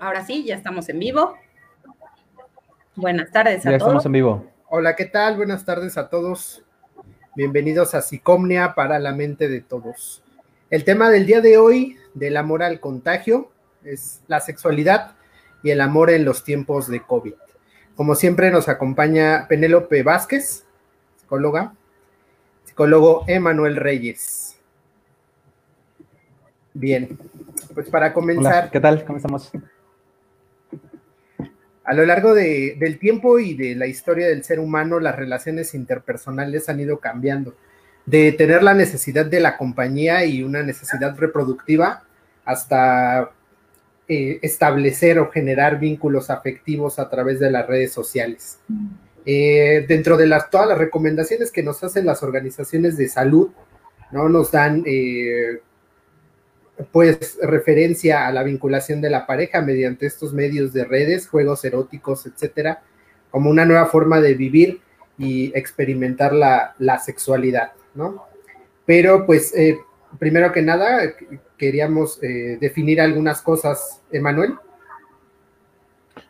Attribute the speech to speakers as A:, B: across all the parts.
A: Ahora sí, ya estamos en vivo. Buenas tardes
B: a ya estamos en vivo.
C: Hola, ¿qué tal? Buenas tardes a todos. Bienvenidos a Psicomnia para la mente de todos. El tema del día de hoy, del amor al contagio, es la sexualidad y el amor en los tiempos de COVID. Como siempre nos acompaña Penélope Vázquez, psicóloga, psicólogo Emanuel Reyes. Bien, pues para comenzar.
B: ¿Qué tal? ¿Cómo estamos?
C: A lo largo del tiempo y de la historia del ser humano, las relaciones interpersonales han ido cambiando. De tener la necesidad de la compañía y una necesidad reproductiva hasta eh, establecer o generar vínculos afectivos a través de las redes sociales. Eh, dentro de las, todas las recomendaciones que nos hacen las organizaciones de salud, ¿no? Nos dan eh, pues referencia a la vinculación de la pareja mediante estos medios de redes, juegos eróticos, etcétera, como una nueva forma de vivir y experimentar la, sexualidad, ¿no? Pero pues, eh, primero que nada, queríamos eh, definir algunas cosas, Emanuel.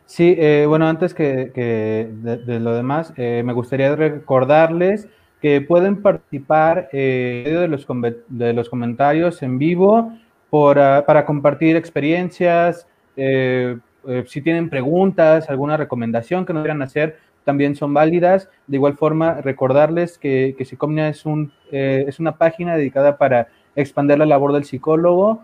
B: Sí, eh, bueno, antes que, de, lo demás, me gustaría recordarles que pueden participar de los, de los comentarios en vivo Ah, para compartir experiencias. Eh, eh, si tienen preguntas, alguna recomendación que nos quieran hacer, también son válidas. De igual forma, recordarles que, que Psicomnia es, un, eh, es una página dedicada para expandir la labor del psicólogo,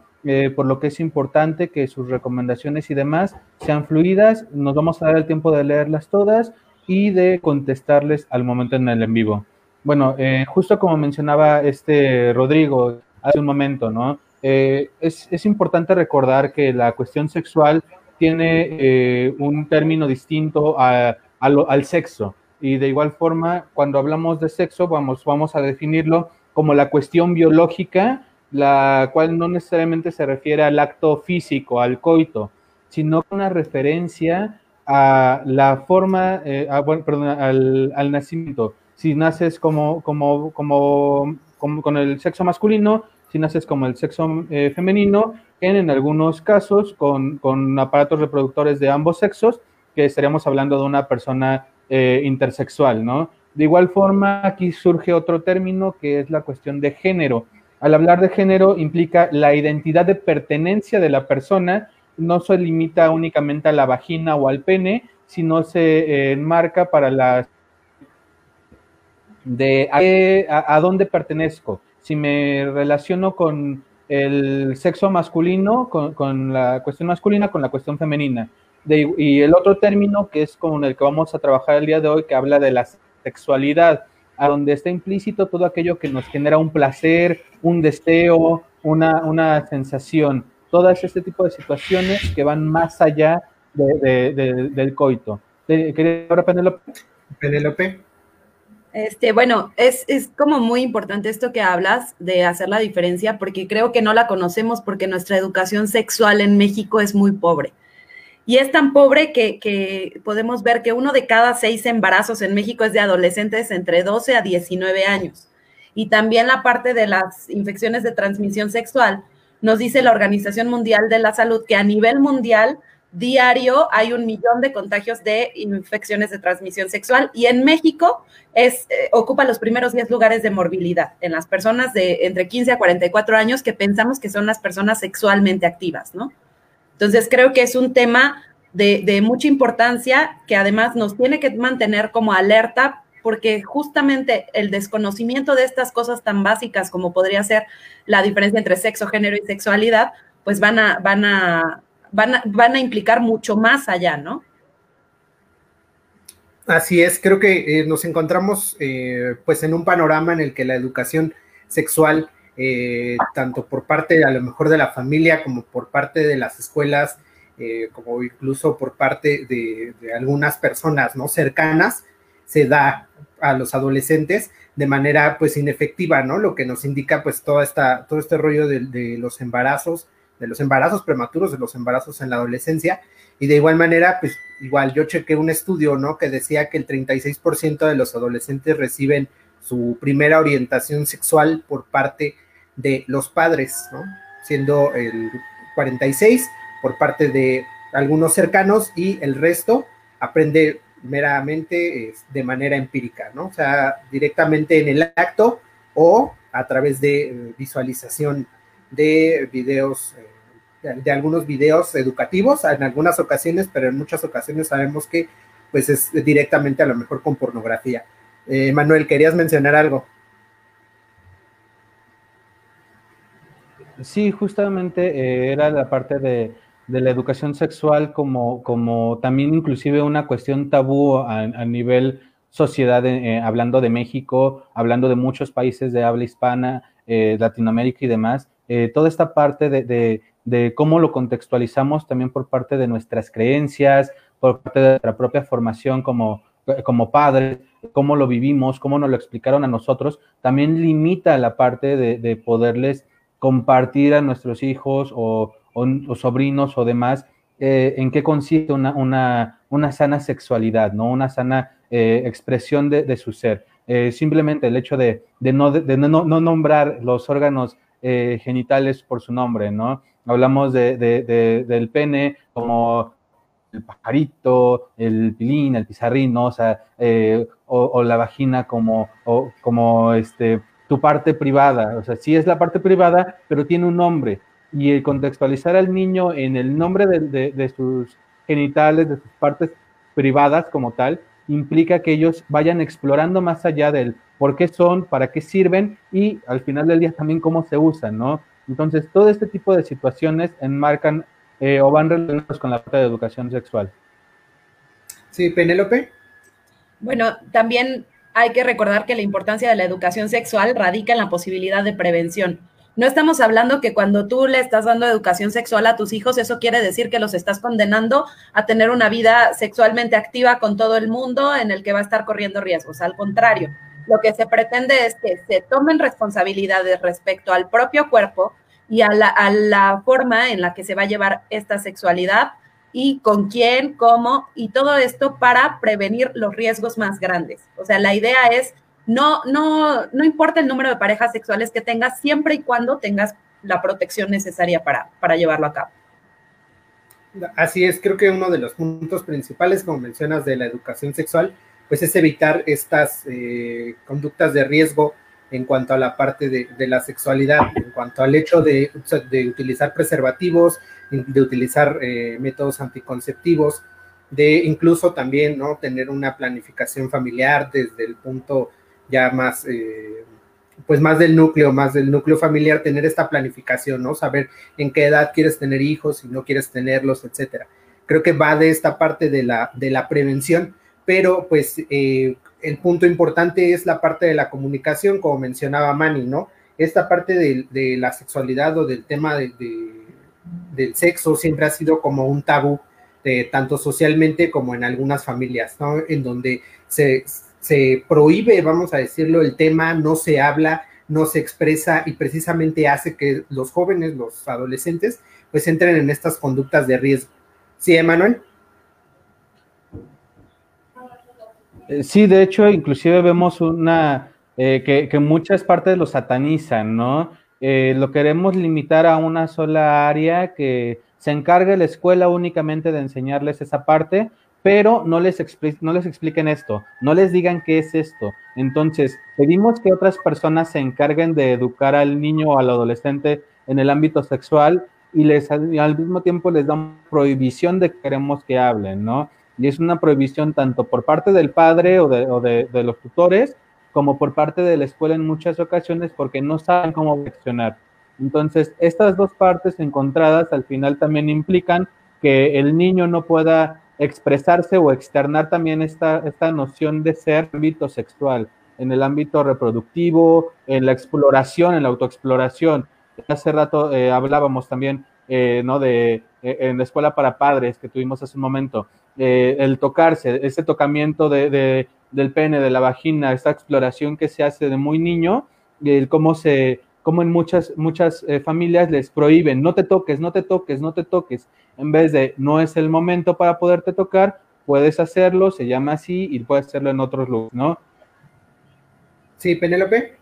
B: por lo que es importante que sus recomendaciones y demás sean fluidas. Nos vamos a dar el tiempo de leerlas todas y de contestarles al momento en el en vivo. Bueno, justo como mencionaba este Rodrigo hace un momento, ¿no? Eh, es, importante recordar que la cuestión sexual tiene eh, un término distinto al sexo. Y de igual forma, cuando hablamos de sexo, vamos, vamos a definirlo como la cuestión biológica, la cual no necesariamente se refiere al acto físico, al coito, sino una referencia a la forma, eh, perdón, al, al, nacimiento. Si naces como, como, como, como, con el sexo masculino, si naces como el sexo eh, femenino, en, algunos casos con, con, aparatos reproductores de ambos sexos, que estaríamos hablando de una persona eh, intersexual, ¿no? De igual forma, aquí surge otro término que es la cuestión de género. Al hablar de género implica la identidad de pertenencia de la persona, no se limita únicamente a la vagina o al pene, sino se eh, enmarca para la de a, dónde pertenezco si me relaciono con el sexo masculino, con, la cuestión masculina, con la cuestión femenina. y el otro término que es con el que vamos a trabajar el día de hoy, que habla de la sexualidad, a donde está implícito todo aquello que nos genera un placer, un deseo, una, una sensación. Todas este tipo de situaciones que van más allá del coito. ¿Quería ahora
C: Penélope? Penélope.
A: Este, bueno, es, es, como muy importante esto que hablas de hacer la diferencia, porque creo que no la conocemos porque nuestra educación sexual en México es muy pobre. Y es tan pobre que, que podemos ver que uno de cada seis embarazos en México es de adolescentes entre 12 a 19 años. Y también la parte de las infecciones de transmisión sexual, nos dice la Organización Mundial de la Salud que a nivel mundial diario hay un millón de contagios de infecciones de transmisión sexual y en México es, eh, ocupa los primeros 10 lugares de morbilidad en las personas de entre 15 a 44 años que pensamos que son las personas sexualmente activas, ¿no? Entonces creo que es un tema de, de mucha importancia que además nos tiene que mantener como alerta porque justamente el desconocimiento de estas cosas tan básicas como podría ser la diferencia entre sexo, género y sexualidad, pues van a, van a van a, implicar mucho más allá, ¿no?
C: Así es, creo que eh, nos encontramos eh, pues en un panorama en el que la educación sexual, eh, tanto por parte a lo mejor de la familia como por parte de las escuelas, como incluso por parte de, algunas personas no cercanas, se da a los adolescentes de manera pues inefectiva, ¿no? Lo que nos indica pues toda esta, todo este rollo de los embarazos, de los embarazos prematuros, de los embarazos en la adolescencia. Y de igual manera, pues igual yo chequé un estudio, ¿no? Que decía que el 36% de los adolescentes reciben su primera orientación sexual por parte de los padres, ¿no? Siendo el 46 por parte de algunos cercanos y el resto aprende meramente de manera empírica, ¿no? O sea, directamente en el acto o a través de eh, visualización de videos, eh, de, algunos videos educativos en algunas ocasiones, pero en muchas ocasiones sabemos que pues es directamente a lo mejor con pornografía. Eh, Manuel, ¿querías mencionar algo?
B: Sí, justamente era la parte de, la educación sexual como, como también inclusive una cuestión tabú a, nivel sociedad, hablando de México, hablando de muchos países de habla hispana, Latinoamérica y demás, eh, toda esta parte de, cómo lo contextualizamos también por parte de nuestras creencias, por parte de nuestra propia formación como, como padres, cómo lo vivimos, cómo nos lo explicaron a nosotros, también limita la parte de, poderles compartir a nuestros hijos o, sobrinos o demás eh, en qué consiste una, una, sana sexualidad, ¿no? Una sana eh, expresión de, su ser. simplemente el hecho de, no, de no, no, nombrar los órganos eh, genitales por su nombre, ¿no? Hablamos de, del pene como el pajarito, el pilín, el pizarrín, ¿no? O sea, eh, o, la vagina como, como este, tu parte privada. O sea, sí es la parte privada, pero tiene un nombre. Y el contextualizar al niño en el nombre de sus genitales, de sus partes privadas como tal, implica que ellos vayan explorando más allá del por qué son, para qué sirven y al final del día también cómo se usan, ¿no? Entonces, todo este tipo de situaciones enmarcan eh, o van relacionados con la parte de educación sexual.
C: Sí, Penélope.
A: Bueno, también hay que recordar que la importancia de la educación sexual radica en la posibilidad de prevención. No estamos hablando que cuando tú le estás dando educación sexual a tus hijos, eso quiere decir que los estás condenando a tener una vida sexualmente activa con todo el mundo en el que va a estar corriendo riesgos. Al contrario, lo que se pretende es que se tomen responsabilidades respecto al propio cuerpo y a la, forma en la que se va a llevar esta sexualidad y con quién, cómo, y todo esto para prevenir los riesgos más grandes. O sea, la idea es, no, no, no importa el número de parejas sexuales que tengas, siempre y cuando tengas la protección necesaria para, para llevarlo a cabo.
C: Así es, creo que uno de los puntos principales, como mencionas, de la educación sexual pues es evitar estas eh, conductas de riesgo en cuanto a la parte de, la sexualidad, en cuanto al hecho de, utilizar preservativos, de utilizar eh, métodos anticonceptivos, de incluso también ¿no? tener una planificación familiar desde el punto ya más, eh, pues más del núcleo, más del núcleo familiar, tener esta planificación, ¿no? Saber en qué edad quieres tener hijos, si no quieres tenerlos, etcétera. Creo que va de esta parte de la, de la prevención pero pues eh, el punto importante es la parte de la comunicación, como mencionaba Manny, ¿no? Esta parte de, la sexualidad o del tema de, del sexo siempre ha sido como un tabú, tanto socialmente como en algunas familias, ¿no? En donde se, se prohíbe, vamos a decirlo, el tema, no se habla, no se expresa y precisamente hace que los jóvenes, los adolescentes, pues entren en estas conductas de riesgo. ¿Sí, Emanuel?
B: Eh, sí, de hecho, inclusive vemos una eh, que, muchas partes lo satanizan, ¿no? Eh, lo queremos limitar a una sola área que se encargue la escuela únicamente de enseñarles esa parte, pero no les, no les expliquen esto, no les digan qué es esto. Entonces, pedimos que otras personas se encarguen de educar al niño o al adolescente en el ámbito sexual y les al mismo tiempo les dan prohibición de que queremos que hablen, ¿no? y es una prohibición tanto por parte del padre o de, los tutores como por parte de la escuela en muchas ocasiones porque no saben cómo reaccionar. Entonces, estas dos partes encontradas al final también implican que el niño no pueda expresarse o externar también esta, esta noción de ser ámbito sexual, en el ámbito reproductivo, en la exploración, en la autoexploración. Hace rato eh, hablábamos también eh, ¿no? de, eh, en la escuela para padres que tuvimos hace un momento, eh, el tocarse, ese tocamiento de, del pene, de la vagina, esta exploración que se hace de muy niño, el cómo se, cómo en muchas, muchas eh, familias les prohíben, no te toques, no te toques, no te toques, en vez de no es el momento para poderte tocar, puedes hacerlo, se llama así y puedes hacerlo en otros lugares, ¿no?
C: Sí, Penélope.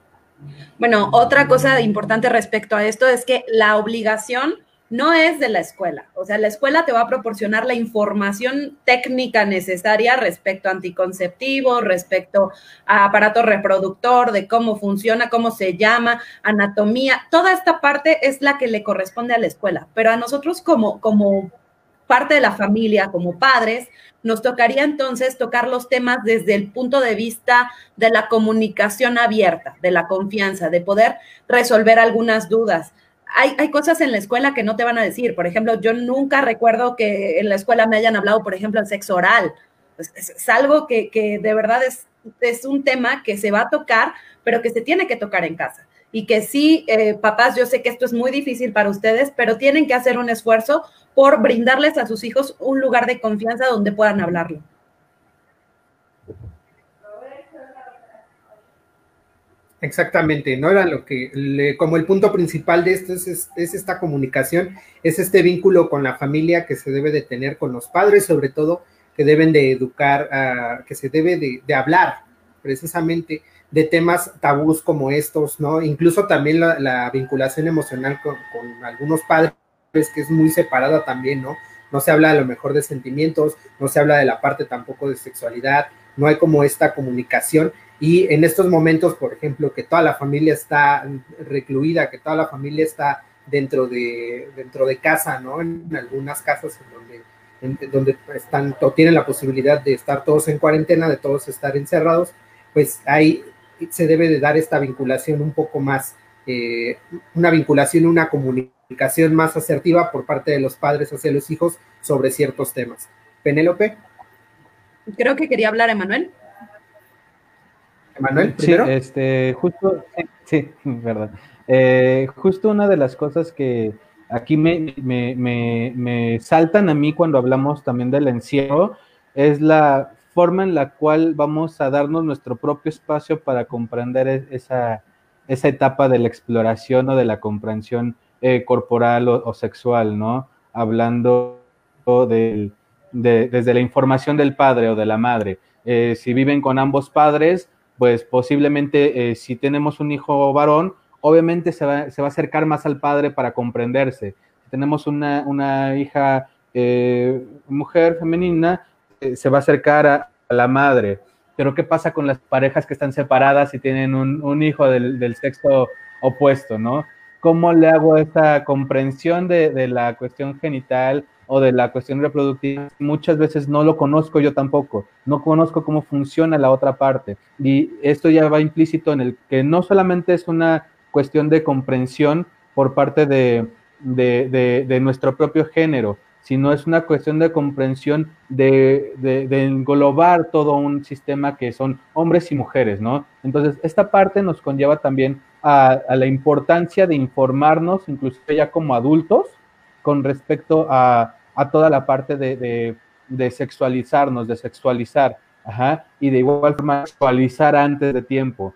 A: Bueno, otra cosa importante respecto a esto es que la obligación no es de la escuela. O sea, la escuela te va a proporcionar la información técnica necesaria respecto a anticonceptivo, respecto a aparato reproductor, de cómo funciona, cómo se llama, anatomía. Toda esta parte es la que le corresponde a la escuela. Pero a nosotros como, como parte de la familia, como padres, nos tocaría entonces tocar los temas desde el punto de vista de la comunicación abierta, de la confianza, de poder resolver algunas dudas hay, cosas en la escuela que no te van a decir. Por ejemplo, yo nunca recuerdo que en la escuela me hayan hablado, por ejemplo, del sexo oral. Es, algo que, de verdad es, es un tema que se va a tocar, pero que se tiene que tocar en casa. Y que sí, eh, papás, yo sé que esto es muy difícil para ustedes, pero tienen que hacer un esfuerzo por brindarles a sus hijos un lugar de confianza donde puedan hablarlo.
C: Exactamente, no era lo que, como el punto principal de esto es, esta comunicación, es este vínculo con la familia que se debe de tener con los padres, sobre todo que deben de educar, que se debe de, hablar precisamente de temas tabús como estos, ¿no? Incluso también la, vinculación emocional con, con, algunos padres, que es muy separada también, ¿no? No se habla a lo mejor de sentimientos, no se habla de la parte tampoco de sexualidad, no hay como esta comunicación y en estos momentos, por ejemplo, que toda la familia está recluida, que toda la familia está dentro de, dentro de casa, ¿no? En algunas casas en donde, donde están o tienen la posibilidad de estar todos en cuarentena, de todos estar encerrados, pues ahí se debe de dar esta vinculación un poco más, eh, una vinculación, una comunicación más asertiva por parte de los padres hacia los hijos sobre ciertos temas. Penélope.
A: Creo que quería hablar, Emanuel.
B: Manuel, primero. Sí, este, justo, sí, verdad. Eh, justo una de las cosas que aquí me, me, saltan a mí cuando hablamos también del encierro es la forma en la cual vamos a darnos nuestro propio espacio para comprender e, esa, esa etapa de la exploración o de la comprensión eh, corporal o, sexual, ¿no? Hablando de, desde la información del padre o de la madre. Eh, si viven con ambos padres, pues posiblemente eh, si tenemos un hijo varón, obviamente se va, a acercar más al padre para comprenderse. Si tenemos una, hija eh, mujer femenina, eh, se va a acercar a, la madre. Pero ¿qué pasa con las parejas que están separadas y tienen un, hijo del, sexo opuesto, no? ¿Cómo le hago esta comprensión de, de la cuestión genital o de la cuestión reproductiva, muchas veces no lo conozco yo tampoco, no conozco cómo funciona la otra parte. Y esto ya va implícito en el que no solamente es una cuestión de comprensión por parte de, nuestro propio género, sino es una cuestión de comprensión de, englobar todo un sistema que son hombres y mujeres, ¿no? Entonces, esta parte nos conlleva también a, a la importancia de informarnos, incluso ya como adultos, con respecto a, toda la parte de, sexualizarnos, de sexualizar, y de igual forma sexualizar antes de tiempo,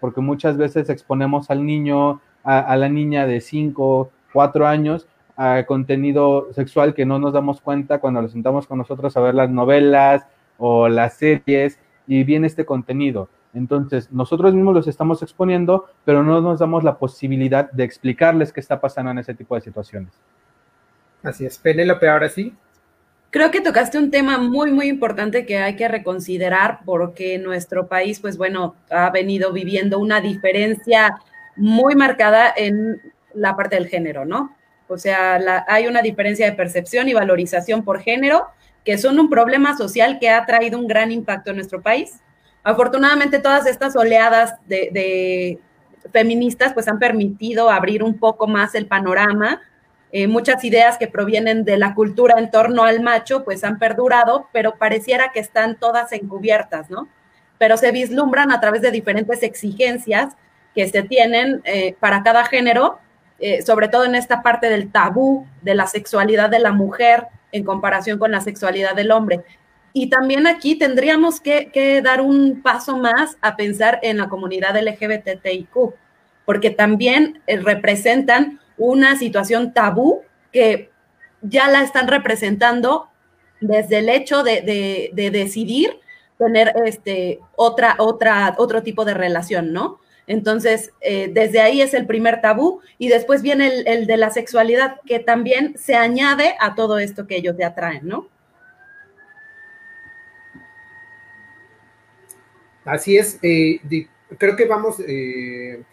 B: porque muchas veces exponemos al niño, a, la niña de 5, 4 años, a contenido sexual que no nos damos cuenta cuando nos sentamos con nosotros a ver las novelas o las series y viene este contenido. Entonces, nosotros mismos los estamos exponiendo, pero no nos damos la posibilidad de explicarles qué está pasando en ese tipo de situaciones.
C: Así es, Penélope, ahora sí.
A: Creo que tocaste un tema muy, muy importante que hay que reconsiderar porque nuestro país, pues bueno, ha venido viviendo una diferencia muy marcada en la parte del género, ¿no? O sea, hay una diferencia de percepción y valorización por género que son un problema social que ha traído un gran impacto en nuestro país. Afortunadamente, todas estas oleadas de, de feministas pues han permitido abrir un poco más el panorama eh, muchas ideas que provienen de la cultura en torno al macho, pues han perdurado, pero pareciera que están todas encubiertas, ¿no? Pero se vislumbran a través de diferentes exigencias que se tienen eh, para cada género, eh, sobre todo en esta parte del tabú de la sexualidad de la mujer en comparación con la sexualidad del hombre. Y también aquí tendríamos que, que dar un paso más a pensar en la comunidad LGBTIQ, porque también representan una situación tabú que ya la están representando desde el hecho de, decidir tener este, otra, otra, otro tipo de relación, ¿no? Entonces, eh, desde ahí es el primer tabú y después viene el, el, de la sexualidad, que también se añade a todo esto que ellos te atraen, ¿no?
C: Así es, eh, creo que vamos eh,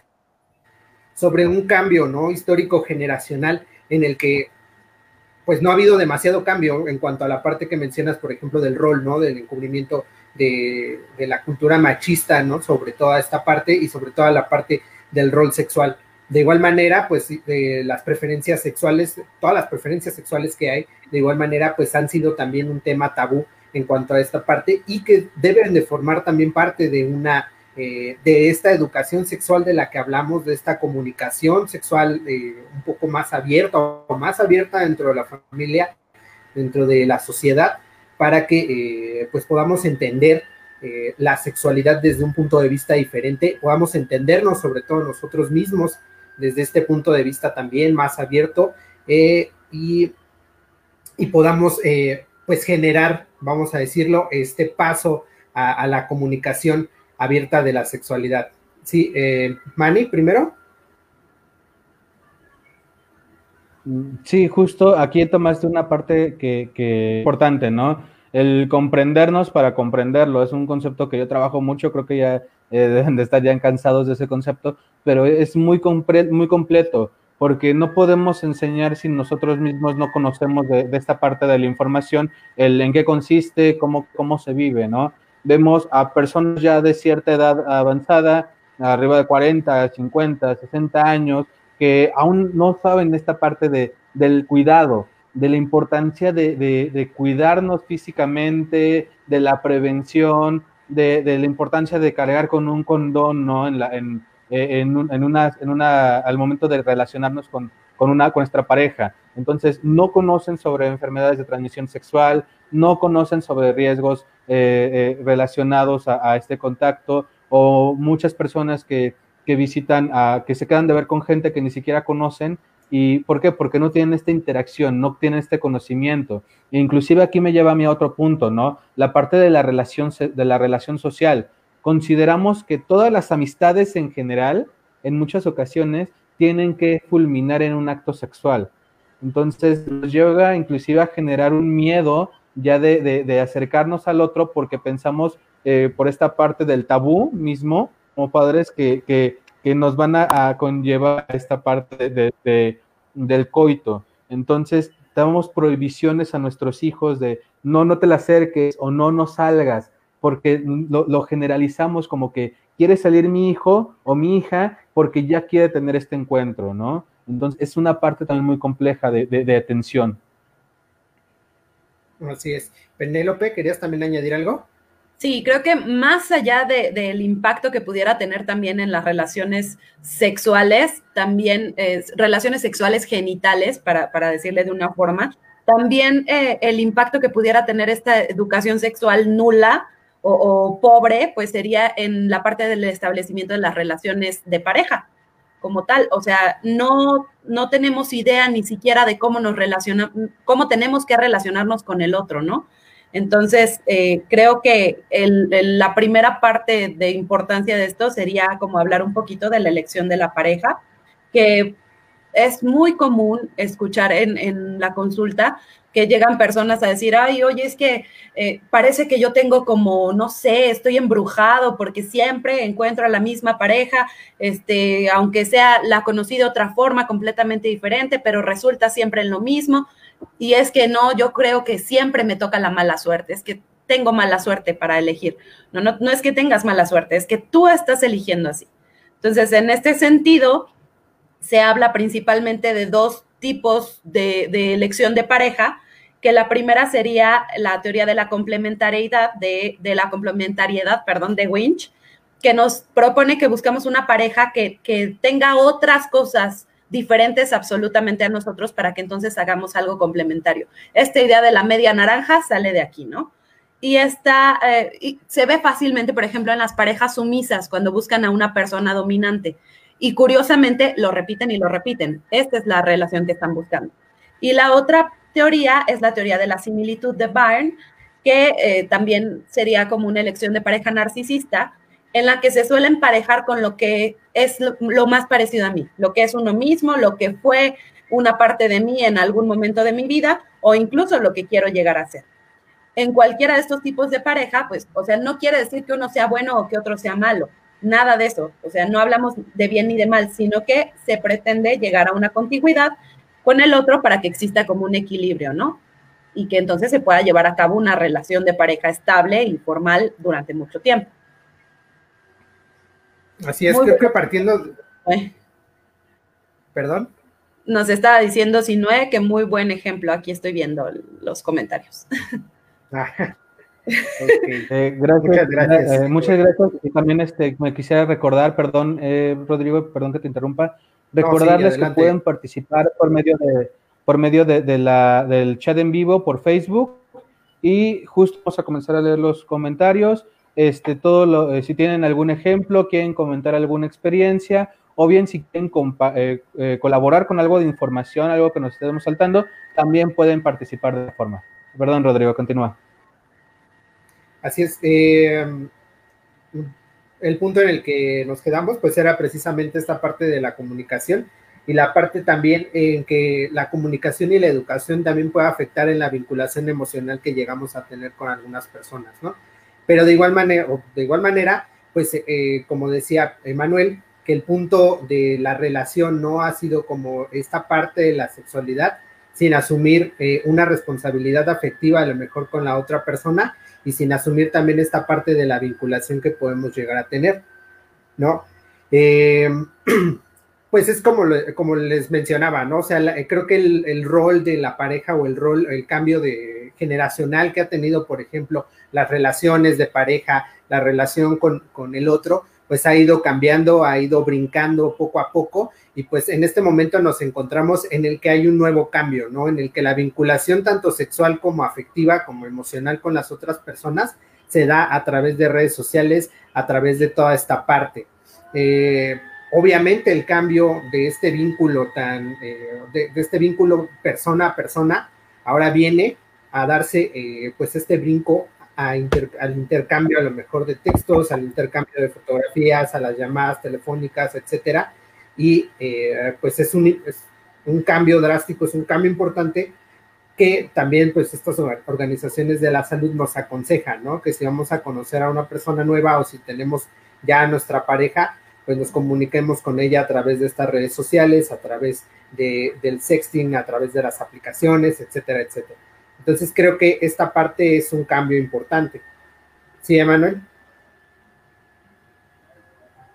C: sobre un cambio, ¿no? Histórico generacional en el que pues no ha habido demasiado cambio en cuanto a la parte que mencionas, por ejemplo, del rol, ¿no? Del encubrimiento de, la cultura machista, ¿no? Sobre toda esta parte y sobre toda la parte del rol sexual. De igual manera, pues las preferencias sexuales, todas las preferencias sexuales que hay, de igual manera, pues han sido también un tema tabú en cuanto a esta parte y que deben de formar también parte de una eh, de esta educación sexual de la que hablamos, de esta comunicación sexual eh, un poco más abierta o más abierta dentro de la familia, dentro de la sociedad, para que eh, pues podamos entender la sexualidad desde un punto de vista diferente, podamos entendernos sobre todo nosotros mismos desde este punto de vista también más abierto y, y podamos pues generar, vamos a decirlo, este paso a, la comunicación abierta de la sexualidad. Sí, eh, Manny, primero.
B: Sí, justo aquí tomaste una parte que, que importante, ¿no? El comprendernos para comprenderlo es un concepto que yo trabajo mucho, creo que ya eh, deben de estar ya cansados de ese concepto, pero es muy, muy completo porque no podemos enseñar si nosotros mismos no conocemos de, esta parte de la información, el en qué consiste, cómo, cómo se vive, ¿no? Vemos a personas ya de cierta edad avanzada, arriba de 40, 50, 60 años, que aún no saben esta parte de, del cuidado, de la importancia de, de, cuidarnos físicamente, de la prevención, de, la importancia de cargar con un condón, ¿no? En la, en, eh, en, una, en una, al momento de relacionarnos con, con, una, con nuestra pareja. Entonces, no conocen sobre enfermedades de transmisión sexual, no conocen sobre riesgos eh, eh, relacionados a, este contacto o muchas personas que, que visitan, a, que se quedan de ver con gente que ni siquiera conocen. ¿Y por qué? Porque no tienen esta interacción, no tienen este conocimiento. E inclusive aquí me lleva a mí a otro punto, ¿no? La parte de la relación, de la relación social consideramos que todas las amistades en general, en muchas ocasiones, tienen que fulminar en un acto sexual. Entonces nos lleva inclusive a generar un miedo ya de, acercarnos al otro porque pensamos eh, por esta parte del tabú mismo, como padres, que, nos van a, conllevar a esta parte del coito. Entonces damos prohibiciones a nuestros hijos de no, no te la acerques o no, no salgas porque lo, generalizamos como que quiere salir mi hijo o mi hija porque ya quiere tener este encuentro, ¿no? Entonces es una parte también muy compleja de, atención.
C: Así es. Penélope, ¿querías también añadir algo?
A: Sí, creo que más allá del impacto que pudiera tener también en las relaciones sexuales, también relaciones sexuales genitales, para, para, decirle de una forma, también eh, el impacto que pudiera tener esta educación sexual nula o, pobre, pues sería en la parte del establecimiento de las relaciones de pareja como tal. O sea, no, no tenemos idea ni siquiera de cómo nos relaciona, cómo tenemos que relacionarnos con el otro, ¿no? Entonces, eh, creo que la primera parte de importancia de esto sería como hablar un poquito de la elección de la pareja, que es muy común escuchar en, en la consulta llegan personas a decir, ay, oye, es que eh, parece que yo tengo como, no sé, estoy embrujado porque siempre encuentro a la misma pareja, este, aunque sea la conocí de otra forma completamente diferente, pero resulta siempre en lo mismo. Y es que no, yo creo que siempre me toca la mala suerte, es que tengo mala suerte para elegir. No, no, no es que tengas mala suerte, es que tú estás eligiendo así. Entonces, en este sentido, se habla principalmente de dos tipos de, elección de pareja, que la primera sería la teoría de la complementariedad, de, la complementariedad, perdón, de Winch, que nos propone que buscamos una pareja que, que, tenga otras cosas diferentes absolutamente a nosotros para que entonces hagamos algo complementario. Esta idea de la media naranja sale de aquí, ¿no? Y esta eh, se ve fácilmente, por ejemplo, en las parejas sumisas, cuando buscan a una persona dominante. Y curiosamente lo repiten y lo repiten. Esta es la relación que están buscando. Y la otra teoría es la teoría de la similitud de Byrne, que eh, también sería como una elección de pareja narcisista, en la que se suelen emparejar con lo que es lo, más parecido a mí, lo que es uno mismo, lo que fue una parte de mí en algún momento de mi vida o incluso lo que quiero llegar a ser. En cualquiera de estos tipos de pareja, pues, o sea, no quiere decir que uno sea bueno o que otro sea malo, nada de eso, o sea, no hablamos de bien ni de mal, sino que se pretende llegar a una contigüidad con el otro para que exista como un equilibrio, ¿no? Y que entonces se pueda llevar a cabo una relación de pareja estable y formal durante mucho tiempo.
C: Así es, creo que partiendo... ¿Perdón?
A: Nos estaba diciendo Sinue que muy buen ejemplo. Aquí estoy viendo los comentarios.
B: Ah, eh, gracias, muchas gracias. Eh, muchas gracias. Y también este, me quisiera recordar, perdón, eh, Rodrigo, perdón que te interrumpa, recordarles que pueden participar por medio de por medio de, la, del chat en vivo por Facebook y justo vamos a comenzar a leer los comentarios. Este, todo lo, si tienen algún ejemplo, quieren comentar alguna experiencia o bien si quieren colaborar con algo de información, algo que nos estemos saltando, también pueden participar de forma. Perdón, Rodrigo, continúa.
C: Así es. El punto en el que nos quedamos, pues era precisamente esta parte de la comunicación y la parte también en que la comunicación y la educación también puede afectar en la vinculación emocional que llegamos a tener con algunas personas, ¿no? Pero de igual manera, de igual manera, pues eh, como decía Emanuel, que el punto de la relación no ha sido como esta parte de la sexualidad, sin asumir eh, una responsabilidad afectiva a lo mejor con la otra persona y sin asumir también esta parte de la vinculación que podemos llegar a tener, ¿no? Eh, pues es como, como les mencionaba, ¿no? O sea, creo que el, rol de la pareja o el rol, el cambio de generacional que ha tenido, por ejemplo, las relaciones de pareja, la relación con, con el otro, pues ha ido cambiando, ha ido brincando poco a poco y pues en este momento nos encontramos en el que hay un nuevo cambio, ¿no? En el que la vinculación tanto sexual como afectiva, como emocional con las otras personas se da a través de redes sociales, a través de toda esta parte. Eh, obviamente el cambio de este vínculo tan, eh, de, este vínculo persona a persona, ahora viene a darse eh, pues este brinco al intercambio a lo mejor de textos, al intercambio de fotografías, a las llamadas telefónicas, etcétera. Y eh, pues es un, cambio drástico, es un cambio importante que también pues estas organizaciones de la salud nos aconsejan, ¿no? Que si vamos a conocer a una persona nueva o si tenemos ya a nuestra pareja, pues nos comuniquemos con ella a través de estas redes sociales, a través de, del sexting, a través de las aplicaciones, etcétera, etcétera. Entonces creo que esta parte es un cambio importante. ¿Sí, Emanuel?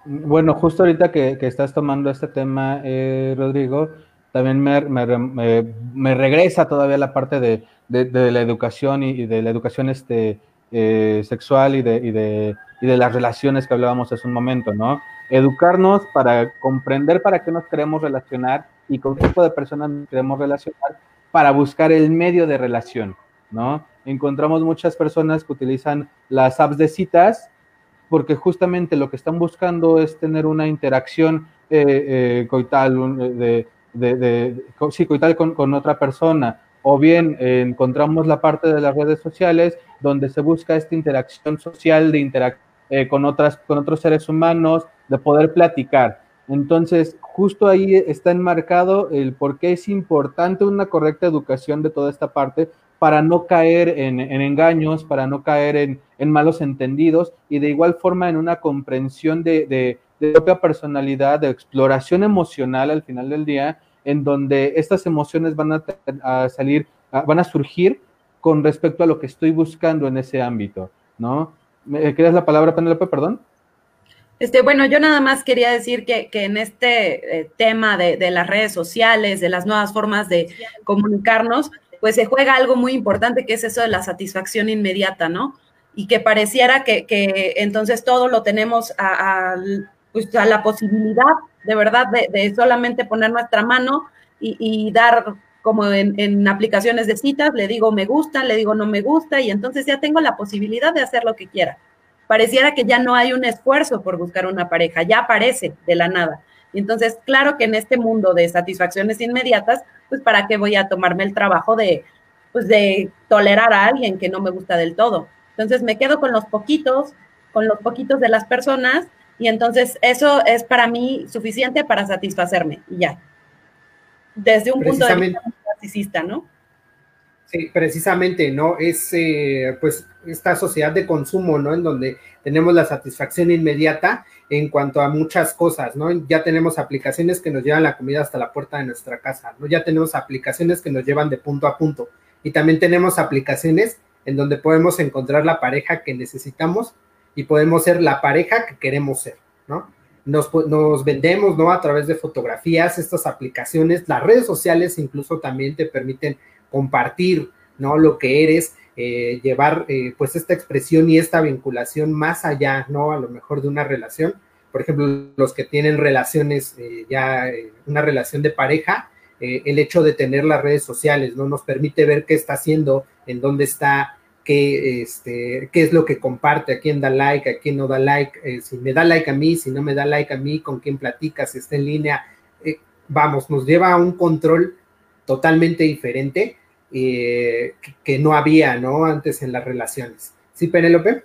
B: Bueno, justo ahorita que, estás tomando este tema, eh, Rodrigo, también me, regresa todavía la parte de, la educación y, de la educación este, eh, sexual y de, y, de, las relaciones que hablábamos hace un momento, ¿no? Educarnos para comprender para qué nos queremos relacionar y con qué tipo de personas queremos relacionar para buscar el medio de relación, ¿no? Encontramos muchas personas que utilizan las apps de citas porque justamente lo que están buscando es tener una interacción eh, eh, coital, de, de, sí, coital con, otra persona, o bien encontramos la parte de las redes sociales donde se busca esta interacción social de eh, con, con otros seres humanos, de poder platicar. Entonces, justo ahí está enmarcado el por qué es importante una correcta educación de toda esta parte para no caer en, engaños, para no caer en, malos entendidos y de igual forma en una comprensión de, propia personalidad, de exploración emocional al final del día, en donde estas emociones van a, salir, van a surgir con respecto a lo que estoy buscando en ese ámbito, ¿no? ¿Quieres la palabra, Penélope? Perdón.
A: Este, bueno, yo nada más quería decir que, en este eh, tema de, las redes sociales, de las nuevas formas de comunicarnos, pues se juega algo muy importante que es eso de la satisfacción inmediata, ¿no? Y que pareciera que, entonces todo lo tenemos a, pues, a, la posibilidad, de verdad, de, solamente poner nuestra mano y, dar como en, en, aplicaciones de citas, le digo me gusta, le digo no me gusta, y entonces ya tengo la posibilidad de hacer lo que quiera pareciera que ya no hay un esfuerzo por buscar una pareja, ya aparece de la nada. Y entonces, claro que en este mundo de satisfacciones inmediatas, pues para qué voy a tomarme el trabajo de, pues de tolerar a alguien que no me gusta del todo. Entonces me quedo con los poquitos con los poquitos de las personas y entonces eso es para mí suficiente para satisfacerme y ya. Desde un punto de vista narcisista, ¿no?
C: Precisamente, ¿no? Es eh, pues esta sociedad de consumo, ¿no? En donde tenemos la satisfacción inmediata en cuanto a muchas cosas, ¿no? Ya tenemos aplicaciones que nos llevan la comida hasta la puerta de nuestra casa, ¿no? Ya tenemos aplicaciones que nos llevan de punto a punto y también tenemos aplicaciones en donde podemos encontrar la pareja que necesitamos y podemos ser la pareja que queremos ser, ¿no? Nos, nos, vendemos, ¿no? A través de fotografías, estas aplicaciones, las redes sociales incluso también te permiten compartir, ¿no? Lo que eres, eh, llevar eh, pues esta expresión y esta vinculación más allá, ¿no? A lo mejor de una relación. Por ejemplo, los que tienen relaciones, eh, ya una relación de pareja, el hecho de tener las redes sociales, ¿no? Nos permite ver qué está haciendo, en dónde está, qué, este, qué es lo que comparte, a quién da like, a quién no da like, si me da like a mí, si no me da like a mí, con quién platica, si está en línea. vamos, nos lleva a un control totalmente diferente eh, que, no había, ¿no? Antes en las relaciones. ¿Sí, Penélope?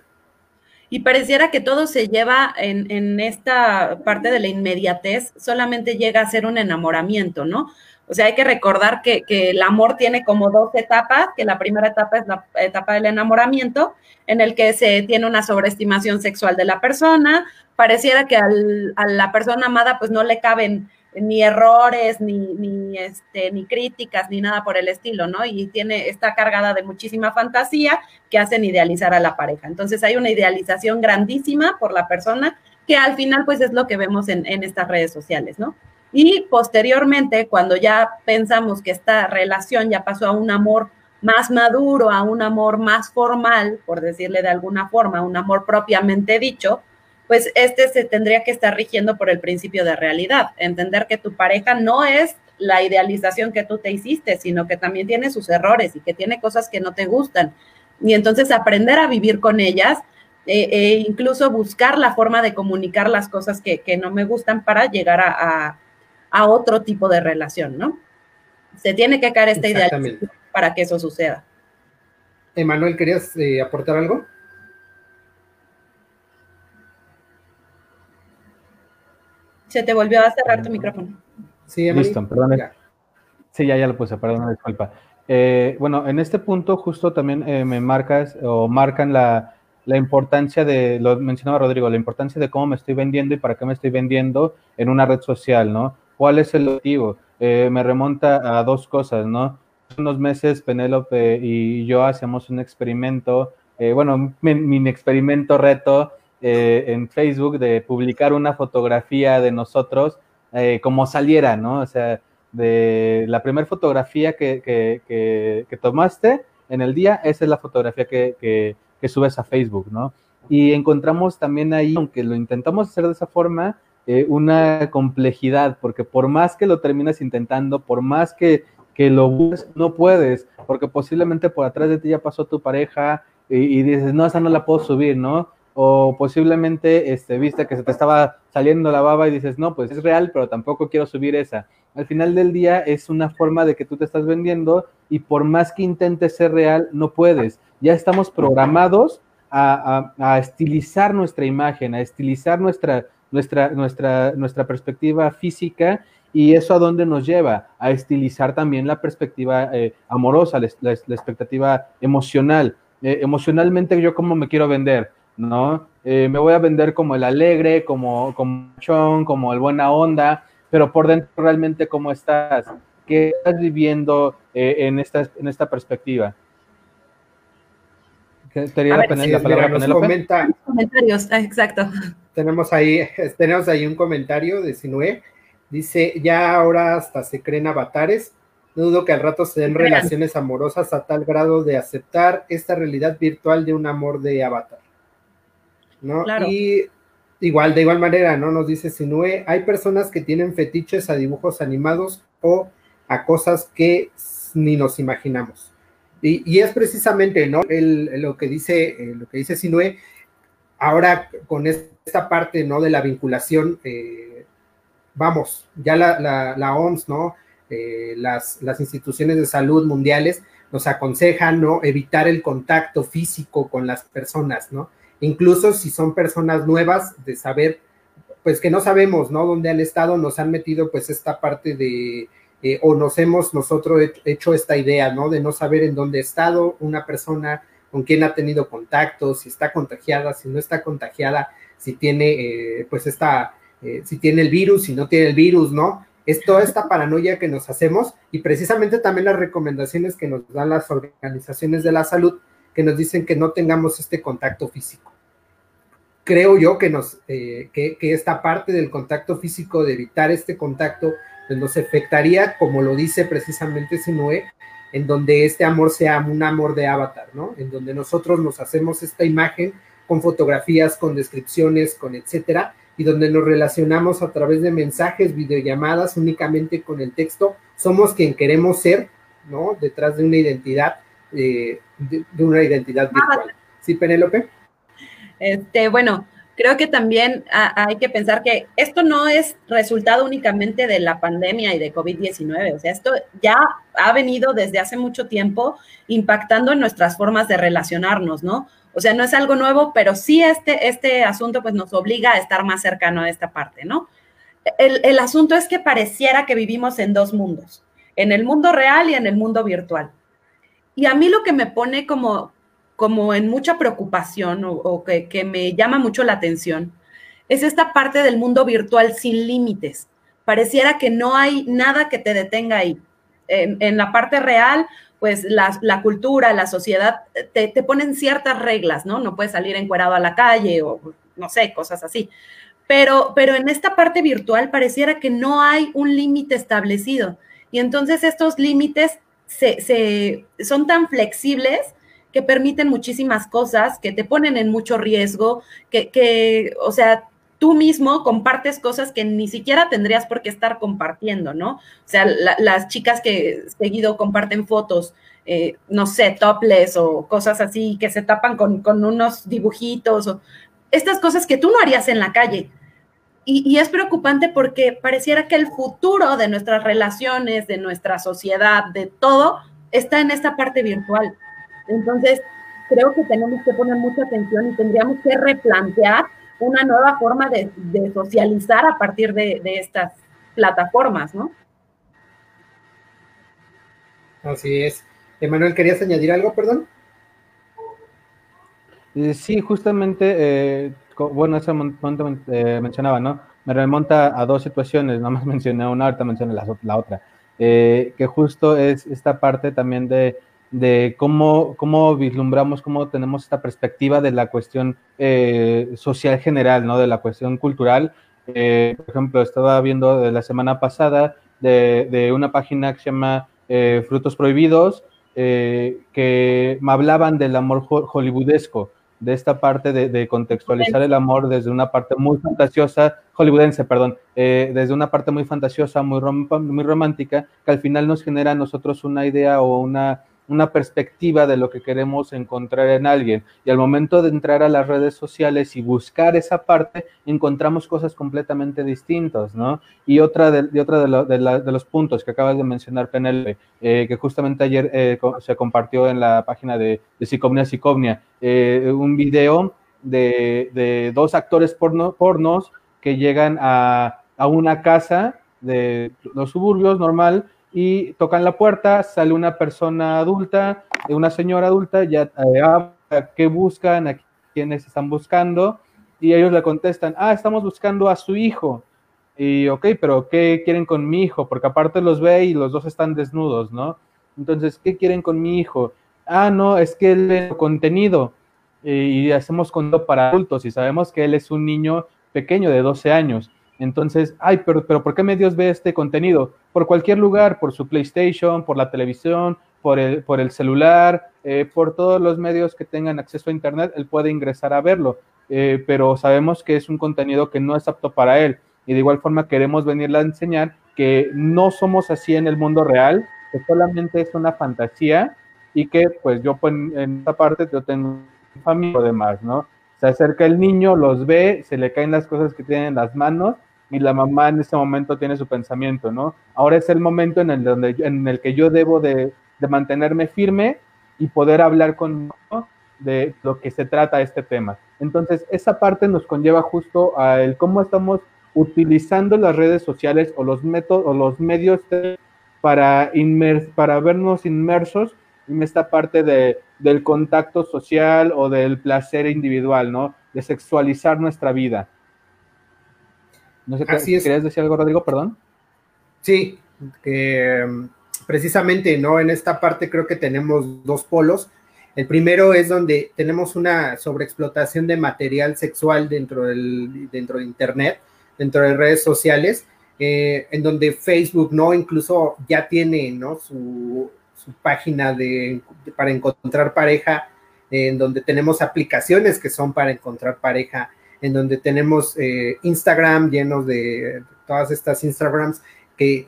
A: Y pareciera que todo se lleva en, esta parte de la inmediatez, solamente llega a ser un enamoramiento, ¿no? O sea, hay que recordar que, el amor tiene como dos etapas, que la primera etapa es la etapa del enamoramiento, en el que se tiene una sobreestimación sexual de la persona, pareciera que a la persona amada pues no le caben ni errores, ni, ni, este, ni críticas, ni nada por el estilo, ¿no? Y tiene, está cargada de muchísima fantasía que hacen idealizar a la pareja. Entonces hay una idealización grandísima por la persona que al final pues es lo que vemos en, en estas redes sociales, ¿no? Y posteriormente, cuando ya pensamos que esta relación ya pasó a un amor más maduro, a un amor más formal, por decirle de alguna forma, un amor propiamente dicho, pues este se tendría que estar rigiendo por el principio de realidad, entender que tu pareja no es la idealización que tú te hiciste, sino que también tiene sus errores y que tiene cosas que no te gustan. Y entonces aprender a vivir con ellas e, e incluso buscar la forma de comunicar las cosas que, no me gustan para llegar a, otro tipo de relación, ¿no? Se tiene que caer esta idealización para que eso suceda.
C: Emanuel, ¿querías eh, aportar algo?
A: Se te volvió a cerrar tu micrófono.
B: Sí, Listo, perdón. Sí, ya, ya lo puse, perdón, disculpa. Eh, bueno, en este punto justo también eh, me marcas o marcan la, importancia de, lo mencionaba Rodrigo, la importancia de cómo me estoy vendiendo y para qué me estoy vendiendo en una red social, ¿no? ¿Cuál es el motivo? Eh, me remonta a dos cosas, ¿no? Hace unos meses Penélope y yo hacemos un experimento, bueno, mi experimento reto eh, en Facebook de publicar una fotografía de nosotros eh, como saliera, ¿no? O sea, de la primera fotografía que, que, tomaste en el día, esa es la fotografía que, subes a Facebook, ¿no? Y encontramos también ahí, aunque lo intentamos hacer de esa forma, eh, una complejidad, porque por más que lo terminas intentando, por más que, lo busques, no puedes, porque posiblemente por atrás de ti ya pasó tu pareja y, y dices, no, esa no la puedo subir, ¿no? O posiblemente este, viste que se te estaba saliendo la baba y dices, no, pues es real, pero tampoco quiero subir esa. Al final del día es una forma de que tú te estás vendiendo y por más que intentes ser real, no puedes. Ya estamos programados a, estilizar nuestra imagen, a estilizar nuestra, nuestra, nuestra, nuestra perspectiva física y eso a dónde nos lleva? A estilizar también la perspectiva eh, amorosa, la, expectativa emocional. Eh, emocionalmente, ¿yo cómo me quiero vender? ¿No? Eh, me voy a vender como el alegre, como, como chon, como el buena onda, pero por dentro realmente cómo estás, qué estás viviendo eh, en, esta, en esta perspectiva.
C: La, palabra comenta,
A: comentarios, ah, exacto.
C: Tenemos ahí, tenemos ahí un comentario de Sinue. Dice, ya ahora hasta se creen avatares. dudo que al rato se den relaciones amorosas a tal grado de aceptar esta realidad virtual de un amor de avatar. ¿No? Y igual, de igual manera, ¿no? Nos dice Sinue, hay personas que tienen fetiches a dibujos animados o a cosas que ni nos imaginamos. Y, es precisamente, ¿no? lo que dice, eh, lo que dice Sinue, ahora con esta parte, ¿no? De la vinculación, eh, vamos, ya la, la, OMS, ¿no? Eh, las, las instituciones de salud mundiales nos aconsejan, ¿no? Evitar el contacto físico con las personas, ¿no? Incluso si son personas nuevas, de saber, pues que no sabemos, ¿no? Dónde han estado, nos han metido pues esta parte de, eh, o nos hemos nosotros hecho esta idea, ¿no? De no saber en dónde ha estado una persona, con quién ha tenido contacto, si está contagiada, si no está contagiada, si tiene, eh, pues esta, eh, si tiene el virus, si no tiene el virus, ¿no? Es toda esta paranoia que nos hacemos y precisamente también las recomendaciones que nos dan las organizaciones de la salud que nos dicen que no tengamos este contacto físico. Creo yo que, nos, que, que esta parte del contacto físico, de evitar este contacto, pues, nos afectaría, como lo dice precisamente Sinue, en donde este amor sea un amor de avatar, ¿no? En donde nosotros nos hacemos esta imagen con fotografías, con descripciones, con etcétera, y donde nos relacionamos a través de mensajes, videollamadas, únicamente con el texto, somos quien queremos ser, ¿no? Detrás de una identidad, eh, de, una identidad virtual. ¿Sí, Penélope?
A: Este, bueno, creo que también hay que pensar que esto no es resultado únicamente de la pandemia y de COVID-19, o sea, esto ya ha venido desde hace mucho tiempo impactando en nuestras formas de relacionarnos, ¿no? O sea, no es algo nuevo, pero sí este, este asunto pues nos obliga a estar más cercano a esta parte, ¿no? El, el asunto es que pareciera que vivimos en dos mundos, en el mundo real y en el mundo virtual. Y a mí lo que me pone como, como en mucha preocupación o, que, me llama mucho la atención, es esta parte del mundo virtual sin límites. Pareciera que no hay nada que te detenga ahí. En, la parte real, pues la, cultura, la sociedad te, te, ponen ciertas reglas, ¿no? No puedes salir encuerado a la calle o no sé, cosas así. Pero, pero en esta parte virtual pareciera que no hay un límite establecido. Y entonces estos límites se, son tan flexibles que permiten muchísimas cosas, que te ponen en mucho riesgo, que, que, o sea, tú mismo compartes cosas que ni siquiera tendrías por qué estar compartiendo, ¿no? O sea, las chicas que seguido comparten fotos, eh, no sé, topless o cosas así, que se tapan con, con unos dibujitos, o estas cosas que tú no harías en la calle. Y, y, es preocupante porque pareciera que el futuro de nuestras relaciones, de nuestra sociedad, de todo, está en esta parte virtual. Entonces, creo que tenemos que poner mucha atención y tendríamos que replantear una nueva forma de, socializar a partir de, estas plataformas, ¿no?
C: Así es. Emanuel, ¿querías añadir algo, perdón?
B: Eh, sí, justamente, eh, bueno, momento eh, mencionaba, ¿no? Me remonta a dos situaciones, no más mencioné una, ahorita mencioné la, otra, que justo es esta parte también de de cómo, cómo vislumbramos, cómo tenemos esta perspectiva de la cuestión eh, social general, ¿no? De la cuestión cultural. Eh, por ejemplo, estaba viendo de la semana pasada de, una página que se llama eh, Frutos Prohibidos, que me hablaban del amor hollywoodesco, de esta parte de, contextualizar el amor desde una parte muy fantasiosa, hollywoodense, perdón, desde una parte muy fantasiosa, muy, muy romántica, que al final nos genera a nosotros una idea o una una perspectiva de lo que queremos encontrar en alguien. Y al momento de entrar a las redes sociales y buscar esa parte, encontramos cosas completamente distintas, ¿no? Y otra de, otra de, los puntos que acabas de mencionar, Penelope, eh, que justamente ayer eh, se compartió en la página de, Psicomnia Psicomnia, eh, un video de, dos actores porno, pornos que llegan a, a una casa de los suburbios normal y tocan la puerta, sale una persona adulta, una señora adulta, ya eh, qué buscan, a quiénes están buscando, y ellos le contestan, ah, estamos buscando a su hijo. Y ok, pero ¿qué quieren con mi hijo? Porque aparte los ve y los dos están desnudos, ¿no? Entonces, ¿qué quieren con mi hijo? Ah, no, es que él ve contenido y hacemos contenido para adultos y sabemos que él es un niño pequeño de 12 años. Entonces, ay, pero, pero ¿por qué medios ve este contenido? Por cualquier lugar, por su PlayStation, por la televisión, por el, por el celular, eh, por todos los medios que tengan acceso a Internet, él puede ingresar a verlo, eh, pero sabemos que es un contenido que no es apto para él. Y de igual forma queremos venirle a enseñar que no somos así en el mundo real, que solamente es una fantasía y que pues yo pues, en esta parte yo tengo familia y demás, ¿no? Se acerca el niño, los ve, se le caen las cosas que tiene en las manos y la mamá en ese momento tiene su pensamiento, ¿no? Ahora es el momento en el, donde, en el que yo debo de, mantenerme firme y poder hablar con de lo que se trata este tema. Entonces, esa parte nos conlleva justo a el cómo estamos utilizando las redes sociales o los métodos o los medios para, para vernos inmersos en esta parte de, del contacto social o del placer individual, ¿no? De sexualizar nuestra vida. No sé, ¿querías decir algo, Rodrigo? Perdón.
C: Sí, que mm, precisamente, ¿no? En esta parte creo que tenemos dos polos. El primero es donde tenemos una sobreexplotación de material sexual dentro, del, dentro de Internet, dentro de redes sociales, eh, en donde Facebook, ¿no? Incluso ya tiene, ¿no? Su, página de, para encontrar pareja, en donde tenemos aplicaciones que son para encontrar pareja, en donde tenemos eh, Instagram llenos de todas estas Instagrams que,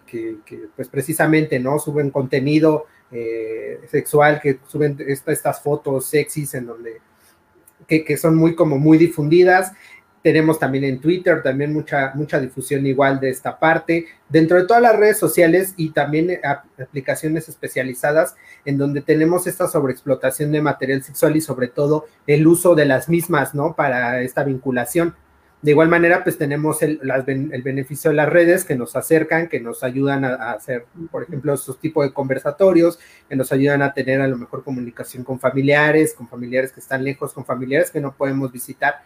C: pues precisamente, ¿no? Suben contenido eh, sexual, que suben estas fotos sexys en donde, que, que, son muy como muy difundidas tenemos también en Twitter, también mucha, mucha difusión igual de esta parte. Dentro de todas las redes sociales y también aplicaciones especializadas en donde tenemos esta sobreexplotación de material sexual y sobre todo el uso de las mismas, ¿no? Para esta vinculación. De igual manera, pues tenemos el, el beneficio de las redes que nos acercan, que nos ayudan a, a, hacer, por ejemplo, estos tipos de conversatorios, que nos ayudan a tener a lo mejor comunicación con familiares, con familiares que están lejos, con familiares que no podemos visitar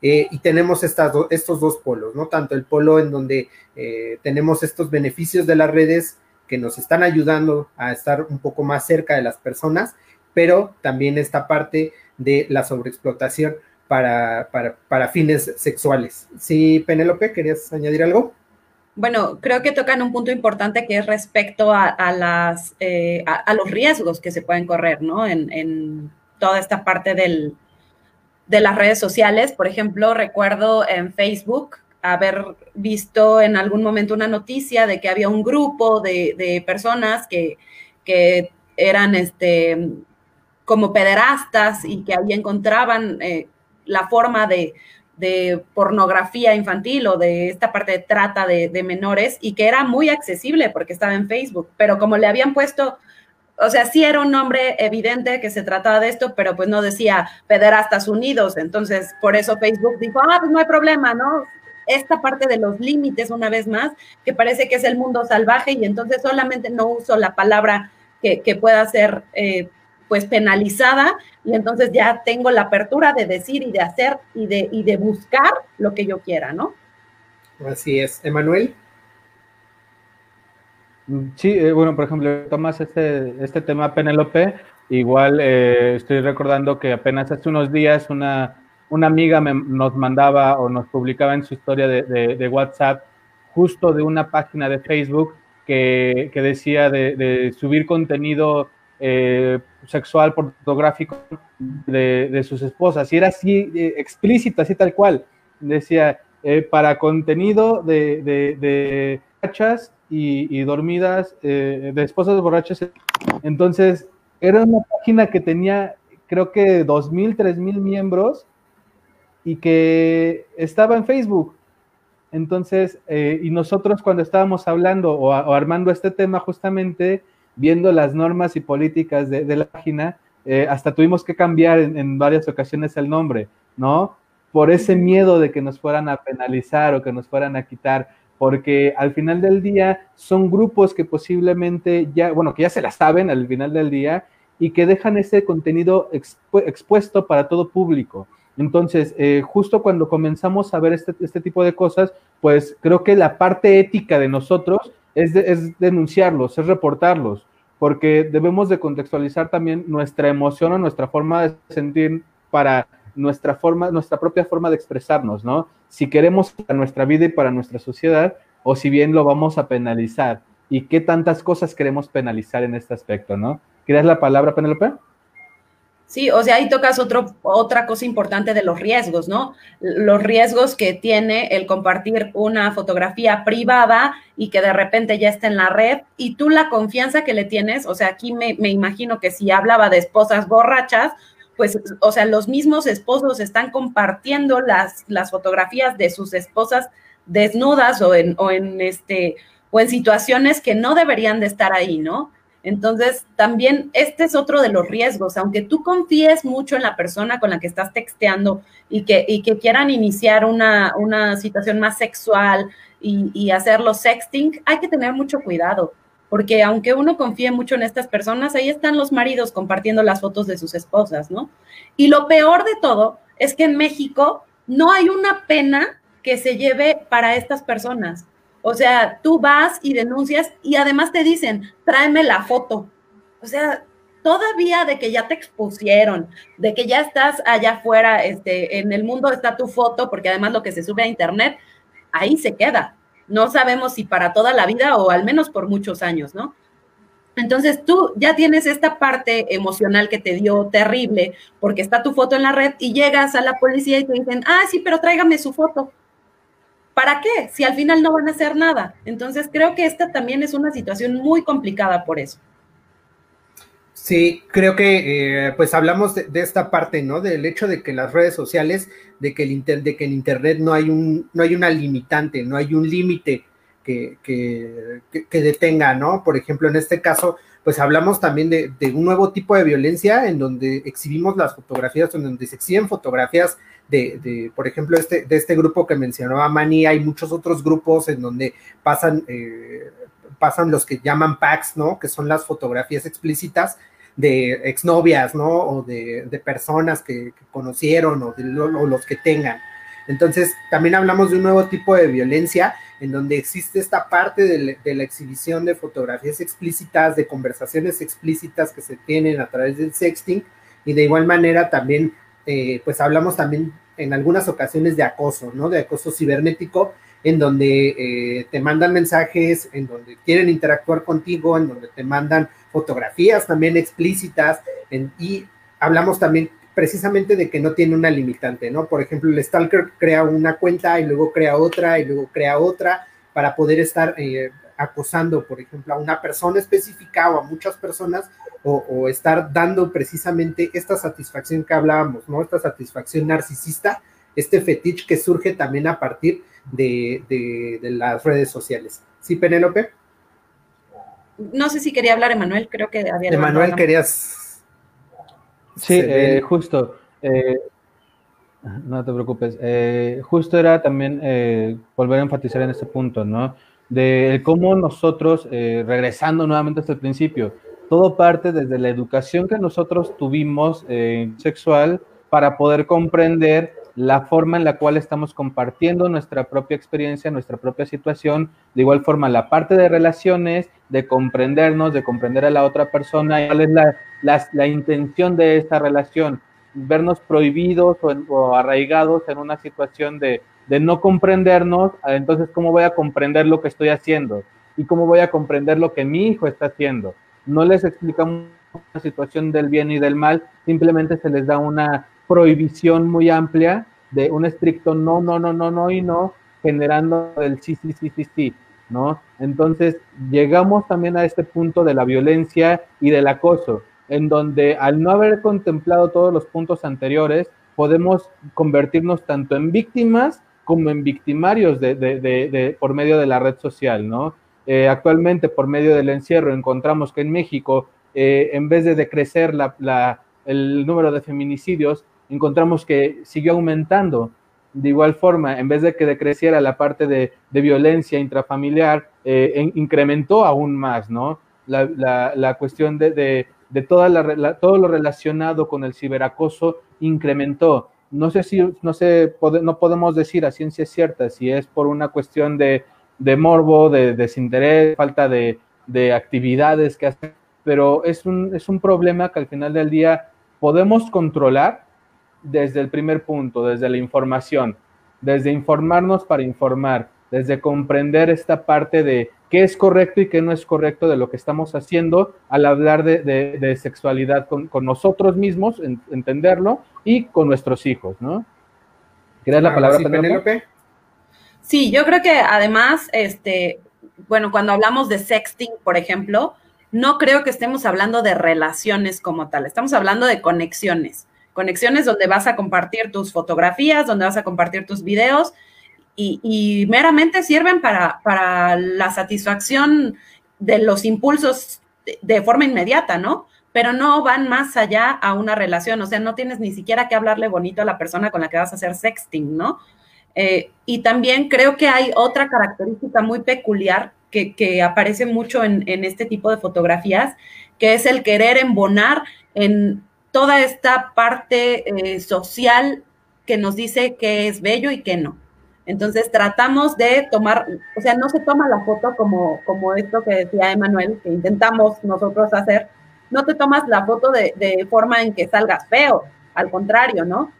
C: eh, y tenemos estas estos dos polos, ¿no? Tanto el polo en donde eh, tenemos estos beneficios de las redes que nos están ayudando a estar un poco más cerca de las personas, pero también esta parte de la sobreexplotación para, para, fines sexuales. Sí, Penélope, ¿querías añadir algo?
A: Bueno, creo que tocan un punto importante que es respecto a, las, eh, a, los riesgos que se pueden correr, ¿no? en toda esta parte del, de las redes sociales. Por ejemplo, recuerdo en Facebook haber visto en algún momento una noticia de que había un grupo de, personas que, eran este, como pederastas y que ahí encontraban eh, la forma de, pornografía infantil o de esta parte de trata de, de, menores y que era muy accesible porque estaba en Facebook, pero como le habían puesto o sea, sí era un nombre evidente que se trataba de esto, pero pues no decía Pederastas Unidos. Entonces, por eso Facebook dijo, ah, pues no hay problema, ¿no? Esta parte de los límites, una vez más, que parece que es el mundo salvaje y entonces solamente no uso la palabra que, pueda ser, eh, pues, penalizada y entonces ya tengo la apertura de decir y de hacer y de, y de buscar lo que yo quiera, ¿no?
C: Así es. Emanuel.
B: Sí, eh, bueno, por ejemplo, tomas este, este tema Penélope, igual eh, estoy recordando que apenas hace unos días una, una amiga nos mandaba o nos publicaba en su historia de, WhatsApp justo de una página de Facebook que, decía de, subir contenido eh, sexual, pornográfico de, sus esposas. Y era así explícito, así tal cual. Decía, para contenido de, de, y, dormidas eh, de esposas borrachas. Entonces, era una página que tenía, creo que 2.000, 3.000 miembros y que estaba en Facebook. Entonces, eh, y nosotros cuando estábamos hablando o, armando este tema justamente, viendo las normas y políticas de, la página, eh, hasta tuvimos que cambiar en, en, varias ocasiones el nombre, ¿no? Por ese miedo de que nos fueran a penalizar o que nos fueran a quitar porque al final del día son grupos que posiblemente ya, bueno, que ya se la saben al final del día y que dejan ese contenido expuesto para todo público. Entonces, eh, justo cuando comenzamos a ver este, este, tipo de cosas, pues creo que la parte ética de nosotros es, es denunciarlos, es reportarlos, porque debemos de contextualizar también nuestra emoción o nuestra forma de sentir para nuestra forma, nuestra propia forma de expresarnos, ¿no? Si queremos para nuestra vida y para nuestra sociedad, o si bien lo vamos a penalizar. ¿Y qué tantas cosas queremos penalizar en este aspecto, no? ¿Quieres la palabra, Penelope?
A: Sí, o sea, ahí tocas otro, otra cosa importante de los riesgos, ¿no? Los riesgos que tiene el compartir una fotografía privada y que de repente ya está en la red y tú la confianza que le tienes, o sea, aquí me, me imagino que si hablaba de esposas borrachas, pues, o sea, los mismos esposos están compartiendo las, las fotografías de sus esposas desnudas o en, o en, este, o en situaciones que no deberían de estar ahí, ¿no? Entonces, también este es otro de los riesgos. Aunque tú confíes mucho en la persona con la que estás texteando y que, y que quieran iniciar una, una situación más sexual y, y hacerlo sexting, hay que tener mucho cuidado. Porque aunque uno confíe mucho en estas personas, ahí están los maridos compartiendo las fotos de sus esposas, ¿no? Y lo peor de todo es que en México no hay una pena que se lleve para estas personas. O sea, tú vas y denuncias y además te dicen, tráeme la foto. O sea, todavía de que ya te expusieron, de que ya estás allá afuera, este, en el mundo está tu foto, porque además lo que se sube a internet, ahí se queda. No sabemos si para toda la vida o al menos por muchos años, ¿no? Entonces tú ya tienes esta parte emocional que te dio terrible porque está tu foto en la red y llegas a la policía y te dicen, ah, sí, pero tráigame su foto. ¿Para qué? Si al final no van a hacer nada. Entonces creo que esta también es una situación muy complicada por eso.
C: Sí, creo que eh, pues hablamos de, esta parte, ¿no? Del hecho de que las redes sociales, de que, el de que en Internet no hay, un, no hay una limitante, no hay un límite que, que, que, detenga, ¿no? Por ejemplo, en este caso, pues hablamos también de, de, un nuevo tipo de violencia en donde exhibimos las fotografías, en donde se exhiben fotografías de, por ejemplo, este, de este grupo que mencionaba Mani, hay muchos otros grupos en donde pasan, eh, pasan los que llaman packs, ¿no? Que son las fotografías explícitas de exnovias, ¿no? O de, personas que, conocieron o, los que tengan. Entonces, también hablamos de un nuevo tipo de violencia en donde existe esta parte de, de, la exhibición de fotografías explícitas, de conversaciones explícitas que se tienen a través del sexting, y de igual manera también eh, pues hablamos también en algunas ocasiones de acoso, ¿no? De acoso cibernético, en donde eh, te mandan mensajes, en donde quieren interactuar contigo, en donde te mandan fotografías también explícitas, y hablamos también precisamente de que no tiene una limitante, ¿no? Por ejemplo, el stalker crea una cuenta y luego crea otra y luego crea otra para poder estar eh, acosando, por ejemplo, a una persona específica o a muchas personas o, estar dando precisamente esta satisfacción que hablábamos, ¿no? Esta satisfacción narcisista, este fetiche que surge también a partir de, las redes sociales. ¿Sí, Penélope?
A: No sé si quería hablar Emanuel, creo que había...
C: Emanuel, querías...
B: Sí, eh, justo. Eh, no te preocupes. Eh, justo era también volver a enfatizar en este punto, ¿no? De cómo nosotros, regresando nuevamente hasta el principio, todo parte desde la educación que nosotros tuvimos eh, sexual para poder comprender la forma en la cual estamos compartiendo nuestra propia experiencia, nuestra propia situación, de igual forma la parte de relaciones, de comprendernos, de comprender a la otra persona, cuál es la, la, intención de esta relación, vernos prohibidos o, o, arraigados en una situación de, de no comprendernos, entonces cómo voy a comprender lo que estoy haciendo y cómo voy a comprender lo que mi hijo está haciendo no les explicamos la situación del bien y del mal, simplemente se les da una prohibición muy amplia de un estricto no, no, no, no, no y no, generando el sí, sí, sí, sí, sí, ¿no? Entonces, llegamos también a este punto de la violencia y del acoso, en donde al no haber contemplado todos los puntos anteriores, podemos convertirnos tanto en víctimas como en victimarios de, de, de, por medio de la red social, ¿no? Eh, actualmente, por medio del encierro, encontramos que en México, eh, en vez de decrecer el número de feminicidios, encontramos que siguió aumentando. De igual forma, en vez de que decreciera la parte de, violencia intrafamiliar, eh, incrementó aún más, ¿no? La, cuestión de, toda todo lo relacionado con el ciberacoso incrementó. No sé si, no sé, no podemos decir a ciencia cierta si es por una cuestión de, de morbo, de desinterés, falta de, actividades que hacer, pero es un, es un problema que al final del día podemos controlar desde el primer punto, desde la información, desde informarnos para informar, desde comprender esta parte de qué es correcto y qué no es correcto de lo que estamos haciendo al hablar de, sexualidad con, nosotros mismos, entenderlo, y con nuestros hijos, ¿no?
C: ¿Quieres la palabra, Penélope?
A: Sí, yo creo que además, este, bueno, cuando hablamos de sexting, por ejemplo, no creo que estemos hablando de relaciones como tal, estamos hablando de conexiones, conexiones donde vas a compartir tus fotografías, donde vas a compartir tus videos y, meramente sirven para, para la satisfacción de los impulsos de forma inmediata, ¿no? Pero no van más allá a una relación, o sea, no tienes ni siquiera que hablarle bonito a la persona con la que vas a hacer sexting, ¿no? Eh, y también creo que hay otra característica muy peculiar que, aparece mucho en, este tipo de fotografías, que es el querer embonar en toda esta parte eh, social que nos dice que es bello y que no. Entonces tratamos de tomar, o sea, no se toma la foto como, como esto que decía Emanuel, que intentamos nosotros hacer, no te tomas la foto de, de forma en que salgas feo, al contrario, ¿no?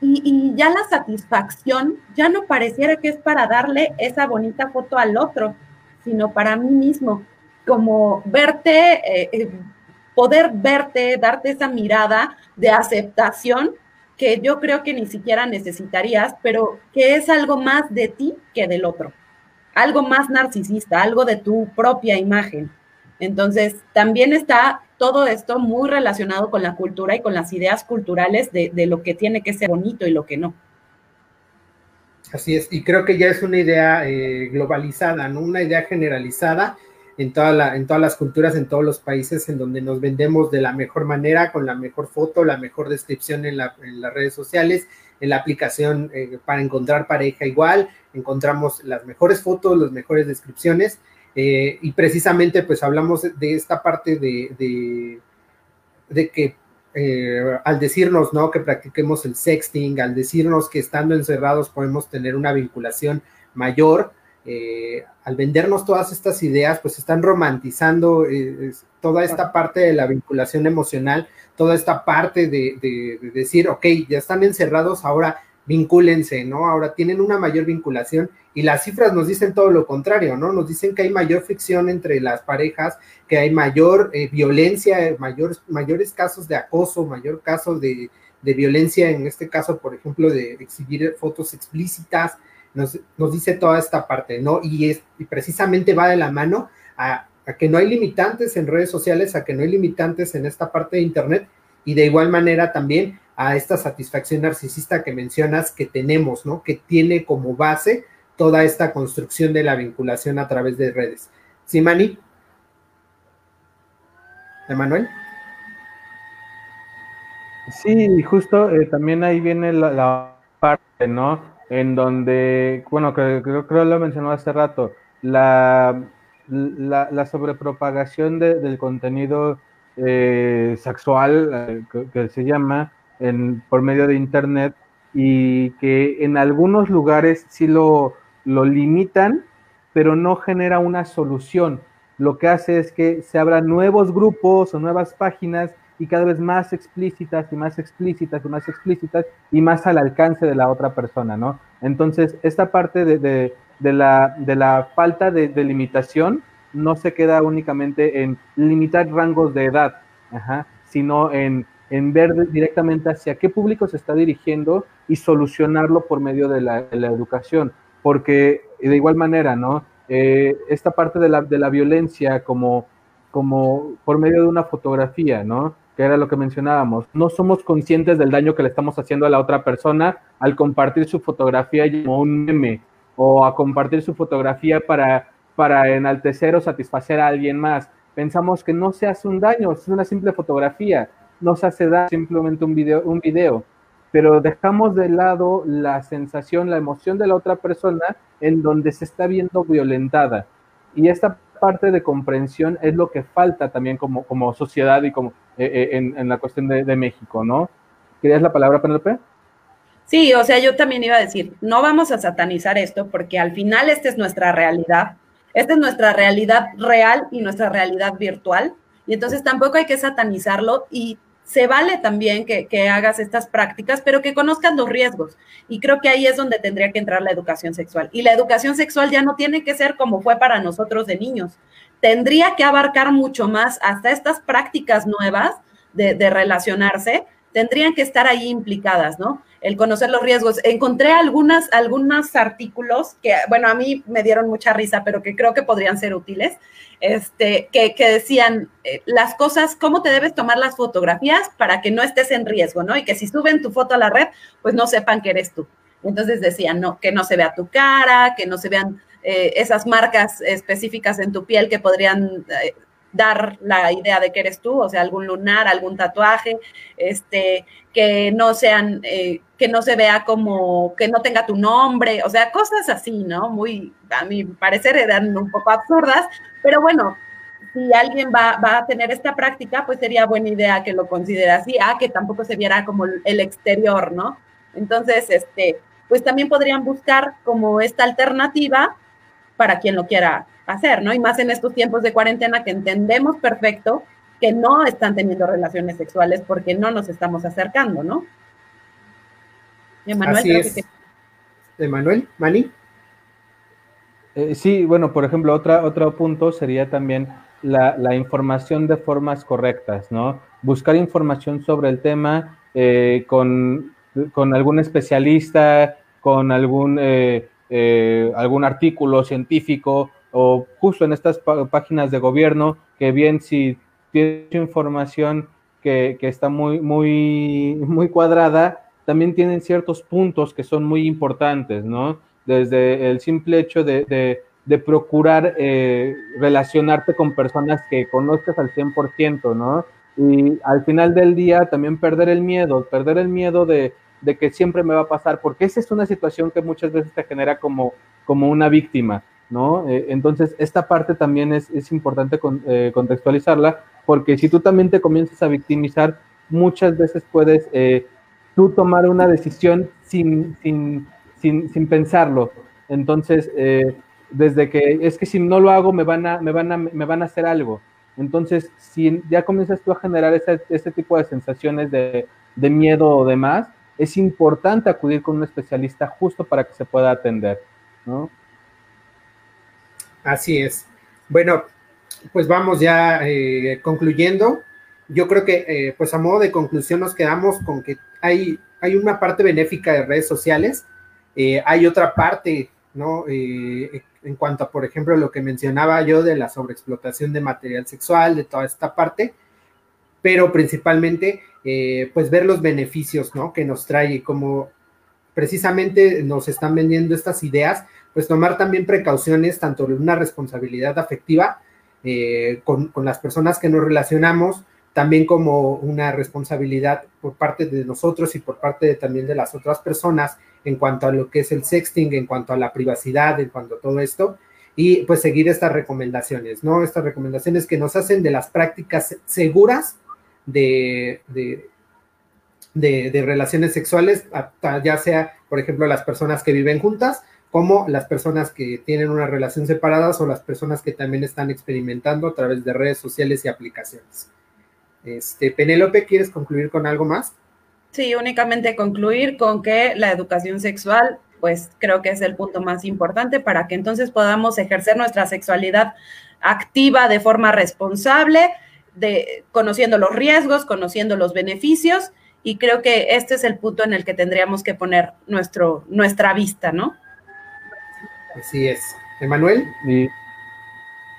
A: Y, ya la satisfacción ya no pareciera que es para darle esa bonita foto al otro, sino para mí mismo, como verte, eh, eh, poder verte, darte esa mirada de aceptación que yo creo que ni siquiera necesitarías, pero que es algo más de ti que del otro, algo más narcisista, algo de tu propia imagen. Entonces, también está todo esto muy relacionado con la cultura y con las ideas culturales de, lo que tiene que ser bonito y lo que no.
C: Así es, y creo que ya es una idea eh, globalizada, ¿no? Una idea generalizada en, toda la, en todas las culturas, en todos los países en donde nos vendemos de la mejor manera, con la mejor foto, la mejor descripción en, las redes sociales, en la aplicación eh, para encontrar pareja igual, encontramos las mejores fotos, las mejores descripciones, eh, y precisamente pues hablamos de esta parte de, de, que eh, al decirnos, ¿no? Que practiquemos el sexting, al decirnos que estando encerrados podemos tener una vinculación mayor, eh, al vendernos todas estas ideas, pues están romantizando toda esta parte de la vinculación emocional, toda esta parte de, de, decir, ok, ya están encerrados, ahora vincúlense, ¿no? Ahora tienen una mayor vinculación y las cifras nos dicen todo lo contrario, ¿no? Nos dicen que hay mayor fricción entre las parejas, que hay mayor eh, violencia, mayores, mayores casos de acoso, mayor caso de, violencia, en este caso, por ejemplo, de, exhibir fotos explícitas, nos, dice toda esta parte, ¿no? Y, es, y precisamente va de la mano a, que no hay limitantes en redes sociales, a que no hay limitantes en esta parte de Internet, y de igual manera también a esta satisfacción narcisista que mencionas que tenemos, ¿no? Que tiene como base toda esta construcción de la vinculación a través de redes. ¿Sí, Mani? ¿Emanuel?
B: Sí, justo eh, también ahí viene la, parte, ¿no? En donde, bueno, creo, que lo mencionó hace rato, la, la, sobrepropagación del contenido eh, sexual, eh, que, se llama, por medio de Internet, y que en algunos lugares sí lo, lo limitan, pero no genera una solución. Lo que hace es que se abran nuevos grupos o nuevas páginas y cada vez más explícitas y más explícitas y más explícitas y más al alcance de la otra persona, ¿no? Entonces, esta parte de, la, de la, falta de, limitación no se queda únicamente en limitar rangos de edad, sino en, en, ver directamente hacia qué público se está dirigiendo y solucionarlo por medio de la, de la educación porque de igual manera, ¿no? Eh, esta parte de la, de la violencia como, como por medio de una fotografía, ¿no? Que era lo que mencionábamos. No somos conscientes del daño que le estamos haciendo a la otra persona al compartir su fotografía como un meme o a compartir su fotografía para, para enaltecer o satisfacer a alguien más. Pensamos que no se hace un daño, es una simple fotografía, no se hace daño, simplemente un video, un video pero dejamos de lado la sensación, la emoción de la otra persona en donde se está viendo violentada. Y esta parte de comprensión es lo que falta también como, como sociedad y como eh, eh, en, la cuestión de, México, ¿no? ¿Querías la palabra, Penelope?
A: Sí, o sea, yo también iba a decir, no vamos a satanizar esto porque al final esta es nuestra realidad, esta es nuestra realidad real y nuestra realidad virtual, y entonces tampoco hay que satanizarlo y se vale también que, hagas estas prácticas, pero que conozcas los riesgos. Y creo que ahí es donde tendría que entrar la educación sexual. Y la educación sexual ya no tiene que ser como fue para nosotros de niños. Tendría que abarcar mucho más hasta estas prácticas nuevas de, relacionarse, tendrían que estar ahí implicadas, ¿no? El conocer los riesgos. Encontré algunas, algunos artículos que, bueno, a mí me dieron mucha risa, pero que creo que podrían ser útiles, este, que, decían eh, las cosas, cómo te debes tomar las fotografías para que no estés en riesgo, ¿no? Y que si suben tu foto a la red, pues no sepan que eres tú. Entonces decían, no, que no se vea tu cara, que no se vean eh, esas marcas específicas en tu piel que podrían eh, dar la idea de que eres tú, o sea, algún lunar, algún tatuaje, este, que no sean, eh, que no se vea como, que no tenga tu nombre, o sea, cosas así, ¿no? Muy, a mi parecer eran un poco absurdas, pero bueno, si alguien va, a tener esta práctica, pues sería buena idea que lo considere así, ah, que tampoco se viera como el exterior, ¿no? Entonces, este, pues también podrían buscar como esta alternativa para quien lo quiera hacer, ¿no? Y más en estos tiempos de cuarentena que entendemos perfecto que no están teniendo relaciones sexuales porque no nos estamos acercando, ¿no?
C: Emanuel, Así es. Emanuel, Mani.
B: Eh, sí, bueno, por ejemplo, otra, otro punto sería también la, información de formas correctas, ¿no? Buscar información sobre el tema eh, con, algún especialista, con algún, eh, algún artículo científico o justo en estas páginas de gobierno, que bien si tiene información que, está muy, muy, muy cuadrada, también tienen ciertos puntos que son muy importantes, ¿no? Desde el simple hecho de, procurar eh, relacionarte con personas que conozcas al 100%, ¿no? Y al final del día también perder el miedo, perder el miedo de, que siempre me va a pasar, porque esa es una situación que muchas veces te genera como, como una víctima. ¿no? Eh, entonces, esta parte también es, importante eh, contextualizarla, porque si tú también te comienzas a victimizar, muchas veces puedes eh, tú tomar una decisión sin, sin, sin, pensarlo. Entonces, desde que es que si no lo hago, me van a, me van a, me van a hacer algo. Entonces, si ya comienzas tú a generar ese, ese tipo de sensaciones de, de miedo o demás, es importante acudir con un especialista justo para que se pueda atender, ¿no?
C: Así es. Bueno, pues vamos ya eh, concluyendo. Yo creo que, eh, pues a modo de conclusión, nos quedamos con que hay, hay una parte benéfica de redes sociales, eh, hay otra parte, ¿no? en cuanto a, por ejemplo, lo que mencionaba yo de la sobreexplotación de material sexual, de toda esta parte, pero principalmente, pues ver los beneficios, ¿no? Que nos trae, como precisamente nos están vendiendo estas ideas, pues tomar también precauciones, tanto de una responsabilidad afectiva eh, con, las personas que nos relacionamos, también como una responsabilidad por parte de nosotros y por parte también de las otras personas en cuanto a lo que es el sexting, en cuanto a la privacidad, en cuanto a todo esto, y pues seguir estas recomendaciones, ¿no? Estas recomendaciones que nos hacen de las prácticas seguras de, de, de relaciones sexuales, ya sea, por ejemplo, las personas que viven juntas como las personas que tienen una relación separadas o las personas que también están experimentando a través de redes sociales y aplicaciones. Este, Penélope, ¿quieres concluir con algo más?
A: Sí, únicamente concluir con que la educación sexual, pues creo que es el punto más importante para que entonces podamos ejercer nuestra sexualidad activa de forma responsable, de, conociendo los riesgos, conociendo los beneficios, y creo que este es el punto en el que tendríamos que poner nuestro, nuestra vista, ¿no?
C: Así es. Emanuel.
B: Y,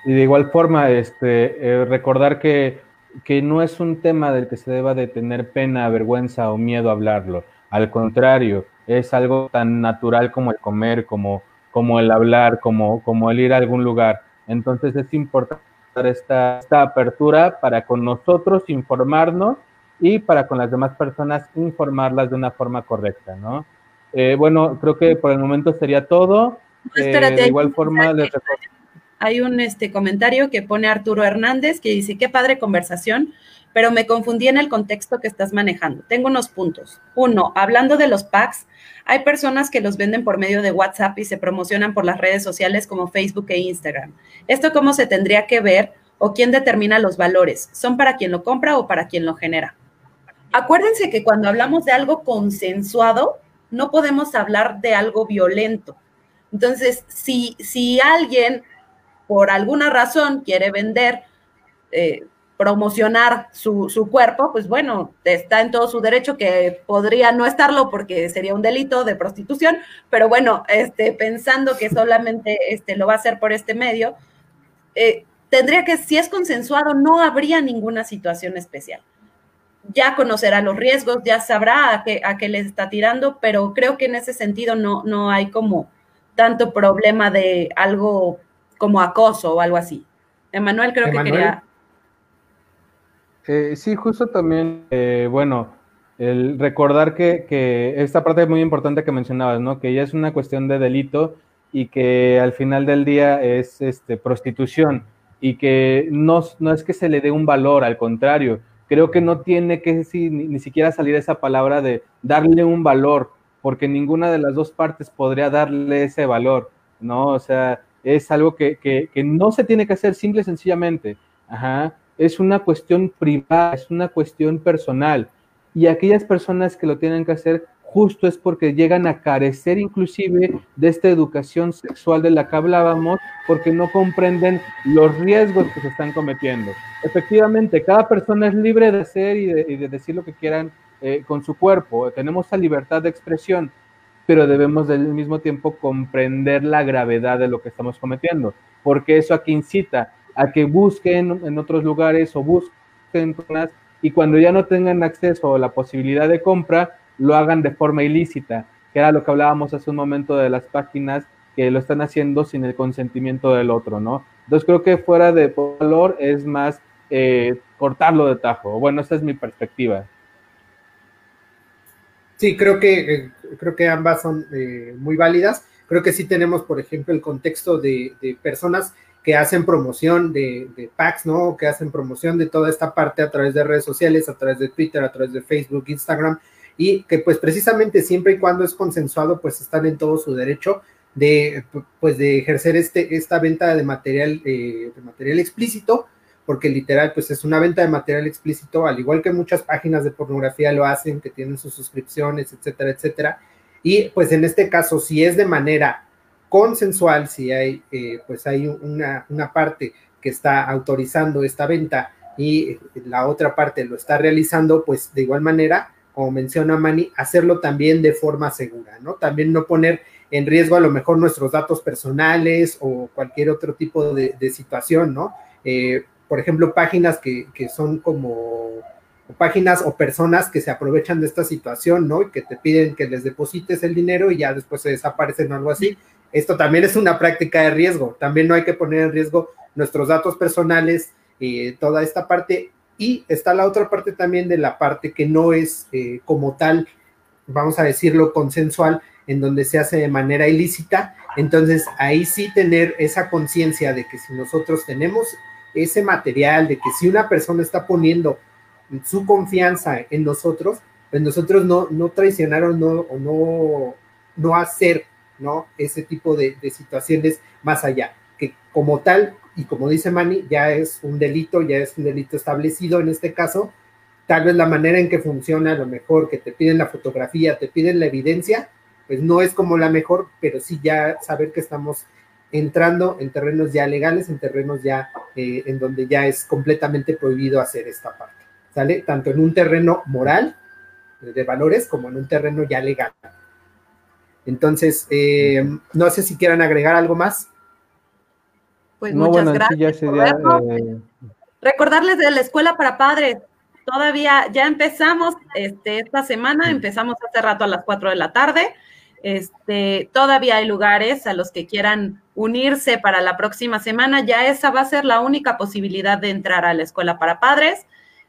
B: de igual forma, este, eh, recordar que, que, no es un tema del que se deba de tener pena, vergüenza o miedo a hablarlo. Al contrario, es algo tan natural como el comer, como, como el hablar, como, como el ir a algún lugar. Entonces es importante esta, esta apertura para con nosotros informarnos y para con las demás personas informarlas de una forma correcta, ¿no? Eh, bueno, creo que por el momento sería todo.
A: Eh, de igual forma, hay un este, comentario que pone Arturo Hernández que dice, qué padre conversación, pero me confundí en el contexto que estás manejando. Tengo unos puntos. Uno, hablando de los packs, hay personas que los venden por medio de WhatsApp y se promocionan por las redes sociales como Facebook e Instagram. ¿Esto cómo se tendría que ver o quién determina los valores? ¿Son para quien lo compra o para quien lo genera? Acuérdense que cuando hablamos de algo consensuado, no podemos hablar de algo violento. Entonces, si, si alguien por alguna razón quiere vender, eh, promocionar su, su, cuerpo, pues bueno, está en todo su derecho que podría no estarlo porque sería un delito de prostitución, pero bueno, este, pensando que solamente este, lo va a hacer por este medio, eh, tendría que, si es consensuado, no habría ninguna situación especial. Ya conocerá los riesgos, ya sabrá a qué, a qué le está tirando, pero creo que en ese sentido no, no hay como tanto problema de algo como acoso o algo así. Emanuel creo que quería
B: Eh, sí, justo también, eh, bueno, el recordar que, esta parte es muy importante que mencionabas, ¿no? Que ya es una cuestión de delito y que al final del día es este, prostitución y que no, no es que se le dé un valor, al contrario, creo que no tiene que ni, ni, siquiera salir esa palabra de darle un valor, porque ninguna de las dos partes podría darle ese valor, ¿no? O sea, es algo que, que, que no se tiene que hacer simple y sencillamente, ajá, es una cuestión privada, es una cuestión personal, y aquellas personas que lo tienen que hacer justo es porque llegan a carecer inclusive de esta educación sexual de la que hablábamos, porque no comprenden los riesgos que se están cometiendo. Efectivamente, cada persona es libre de hacer y de, decir lo que quieran eh, con su cuerpo, tenemos la libertad de expresión, pero debemos al mismo tiempo comprender la gravedad de lo que estamos cometiendo, porque eso aquí incita a que busquen en otros lugares o busquen zonas y cuando ya no tengan acceso o la posibilidad de compra, lo hagan de forma ilícita, que era lo que hablábamos hace un momento de las páginas que lo están haciendo sin el consentimiento del otro, ¿no? Entonces creo que fuera de valor es más eh, cortarlo de tajo. Bueno, esa es mi perspectiva.
C: Sí, creo que, eh, creo que ambas son eh, muy válidas. Creo que sí tenemos, por ejemplo, el contexto de, de personas que hacen promoción de, de, packs, ¿no? Que hacen promoción de toda esta parte a través de redes sociales, a través de Twitter, a través de Facebook, Instagram, y que pues precisamente siempre y cuando es consensuado, pues están en todo su derecho de, pues de ejercer este, esta venta de material, eh, de material explícito, porque literal, pues es una venta de material explícito, al igual que muchas páginas de pornografía lo hacen, que tienen sus suscripciones, etcétera, etcétera. Y pues en este caso, si es de manera consensual, si hay, eh, pues hay una, una parte que está autorizando esta venta y la otra parte lo está realizando, pues de igual manera, como menciona Manny, hacerlo también de forma segura, ¿no? También no poner en riesgo a lo mejor nuestros datos personales o cualquier otro tipo de, situación, ¿no? Eh, por ejemplo, páginas que, que son como páginas o personas que se aprovechan de esta situación, ¿no? Y que te piden que les deposites el dinero y ya después se desaparecen o algo así. Esto también es una práctica de riesgo. También no hay que poner en riesgo nuestros datos personales, eh, toda esta parte y está la otra parte también de la parte que no es eh, como tal, vamos a decirlo, consensual, en donde se hace de manera ilícita. Entonces, ahí sí tener esa conciencia de que si nosotros tenemos ese material, de que si una persona está poniendo su confianza en nosotros, pues nosotros no, no traicionar o no, no, no hacer ¿no? ese tipo de, situaciones más allá, que como tal y como dice Manny, ya es un delito, ya es un delito establecido en este caso. Tal vez la manera en que funciona, a lo mejor que te piden la fotografía, te piden la evidencia, pues no es como la mejor, pero sí ya saber que estamos entrando en terrenos ya legales, en terrenos ya eh, en donde ya es completamente prohibido hacer esta parte, ¿sale? Tanto en un terreno moral de valores como en un terreno ya legal. Entonces, eh, no sé si quieran agregar algo más.
A: Pues muchas gracias. Eh, Recordarles de la escuela para padres. Todavía ya empezamos este, esta semana, empezamos hace rato a las 4 de la tarde. Este, todavía hay lugares a los que quieran unirse para la próxima semana. Ya esa va a ser la única posibilidad de entrar a la escuela para padres.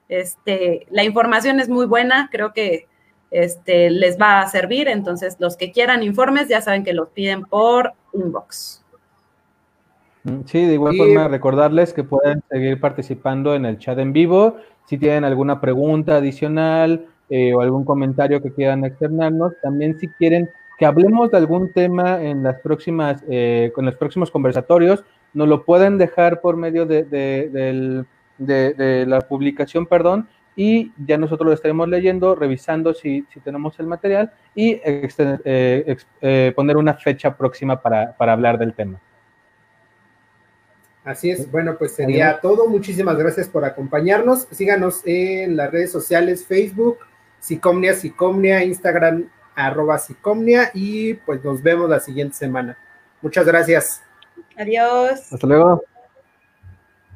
A: Este, la información es muy buena, creo que este, les va a servir. Entonces, los que quieran informes ya saben que los piden por inbox.
B: Mm, sí, de igual forma recordarles que pueden seguir participando en el chat en vivo. Si tienen alguna pregunta adicional eh, o algún comentario que quieran externarnos, también si quieren que hablemos de algún tema en las próximas, eh, con los próximos conversatorios, nos lo pueden dejar por medio de, de, la publicación, perdón, y ya nosotros lo estaremos leyendo, revisando si, si tenemos el material y eh, poner una fecha próxima para, para hablar del tema.
C: Así es, bueno, pues sería todo. Muchísimas gracias por acompañarnos. Síganos en las redes sociales, Facebook, Psicomnia, Psicomnia, Instagram, arroba Psicomnia y pues nos vemos la siguiente semana. Muchas gracias.
A: Adiós.
B: Hasta luego.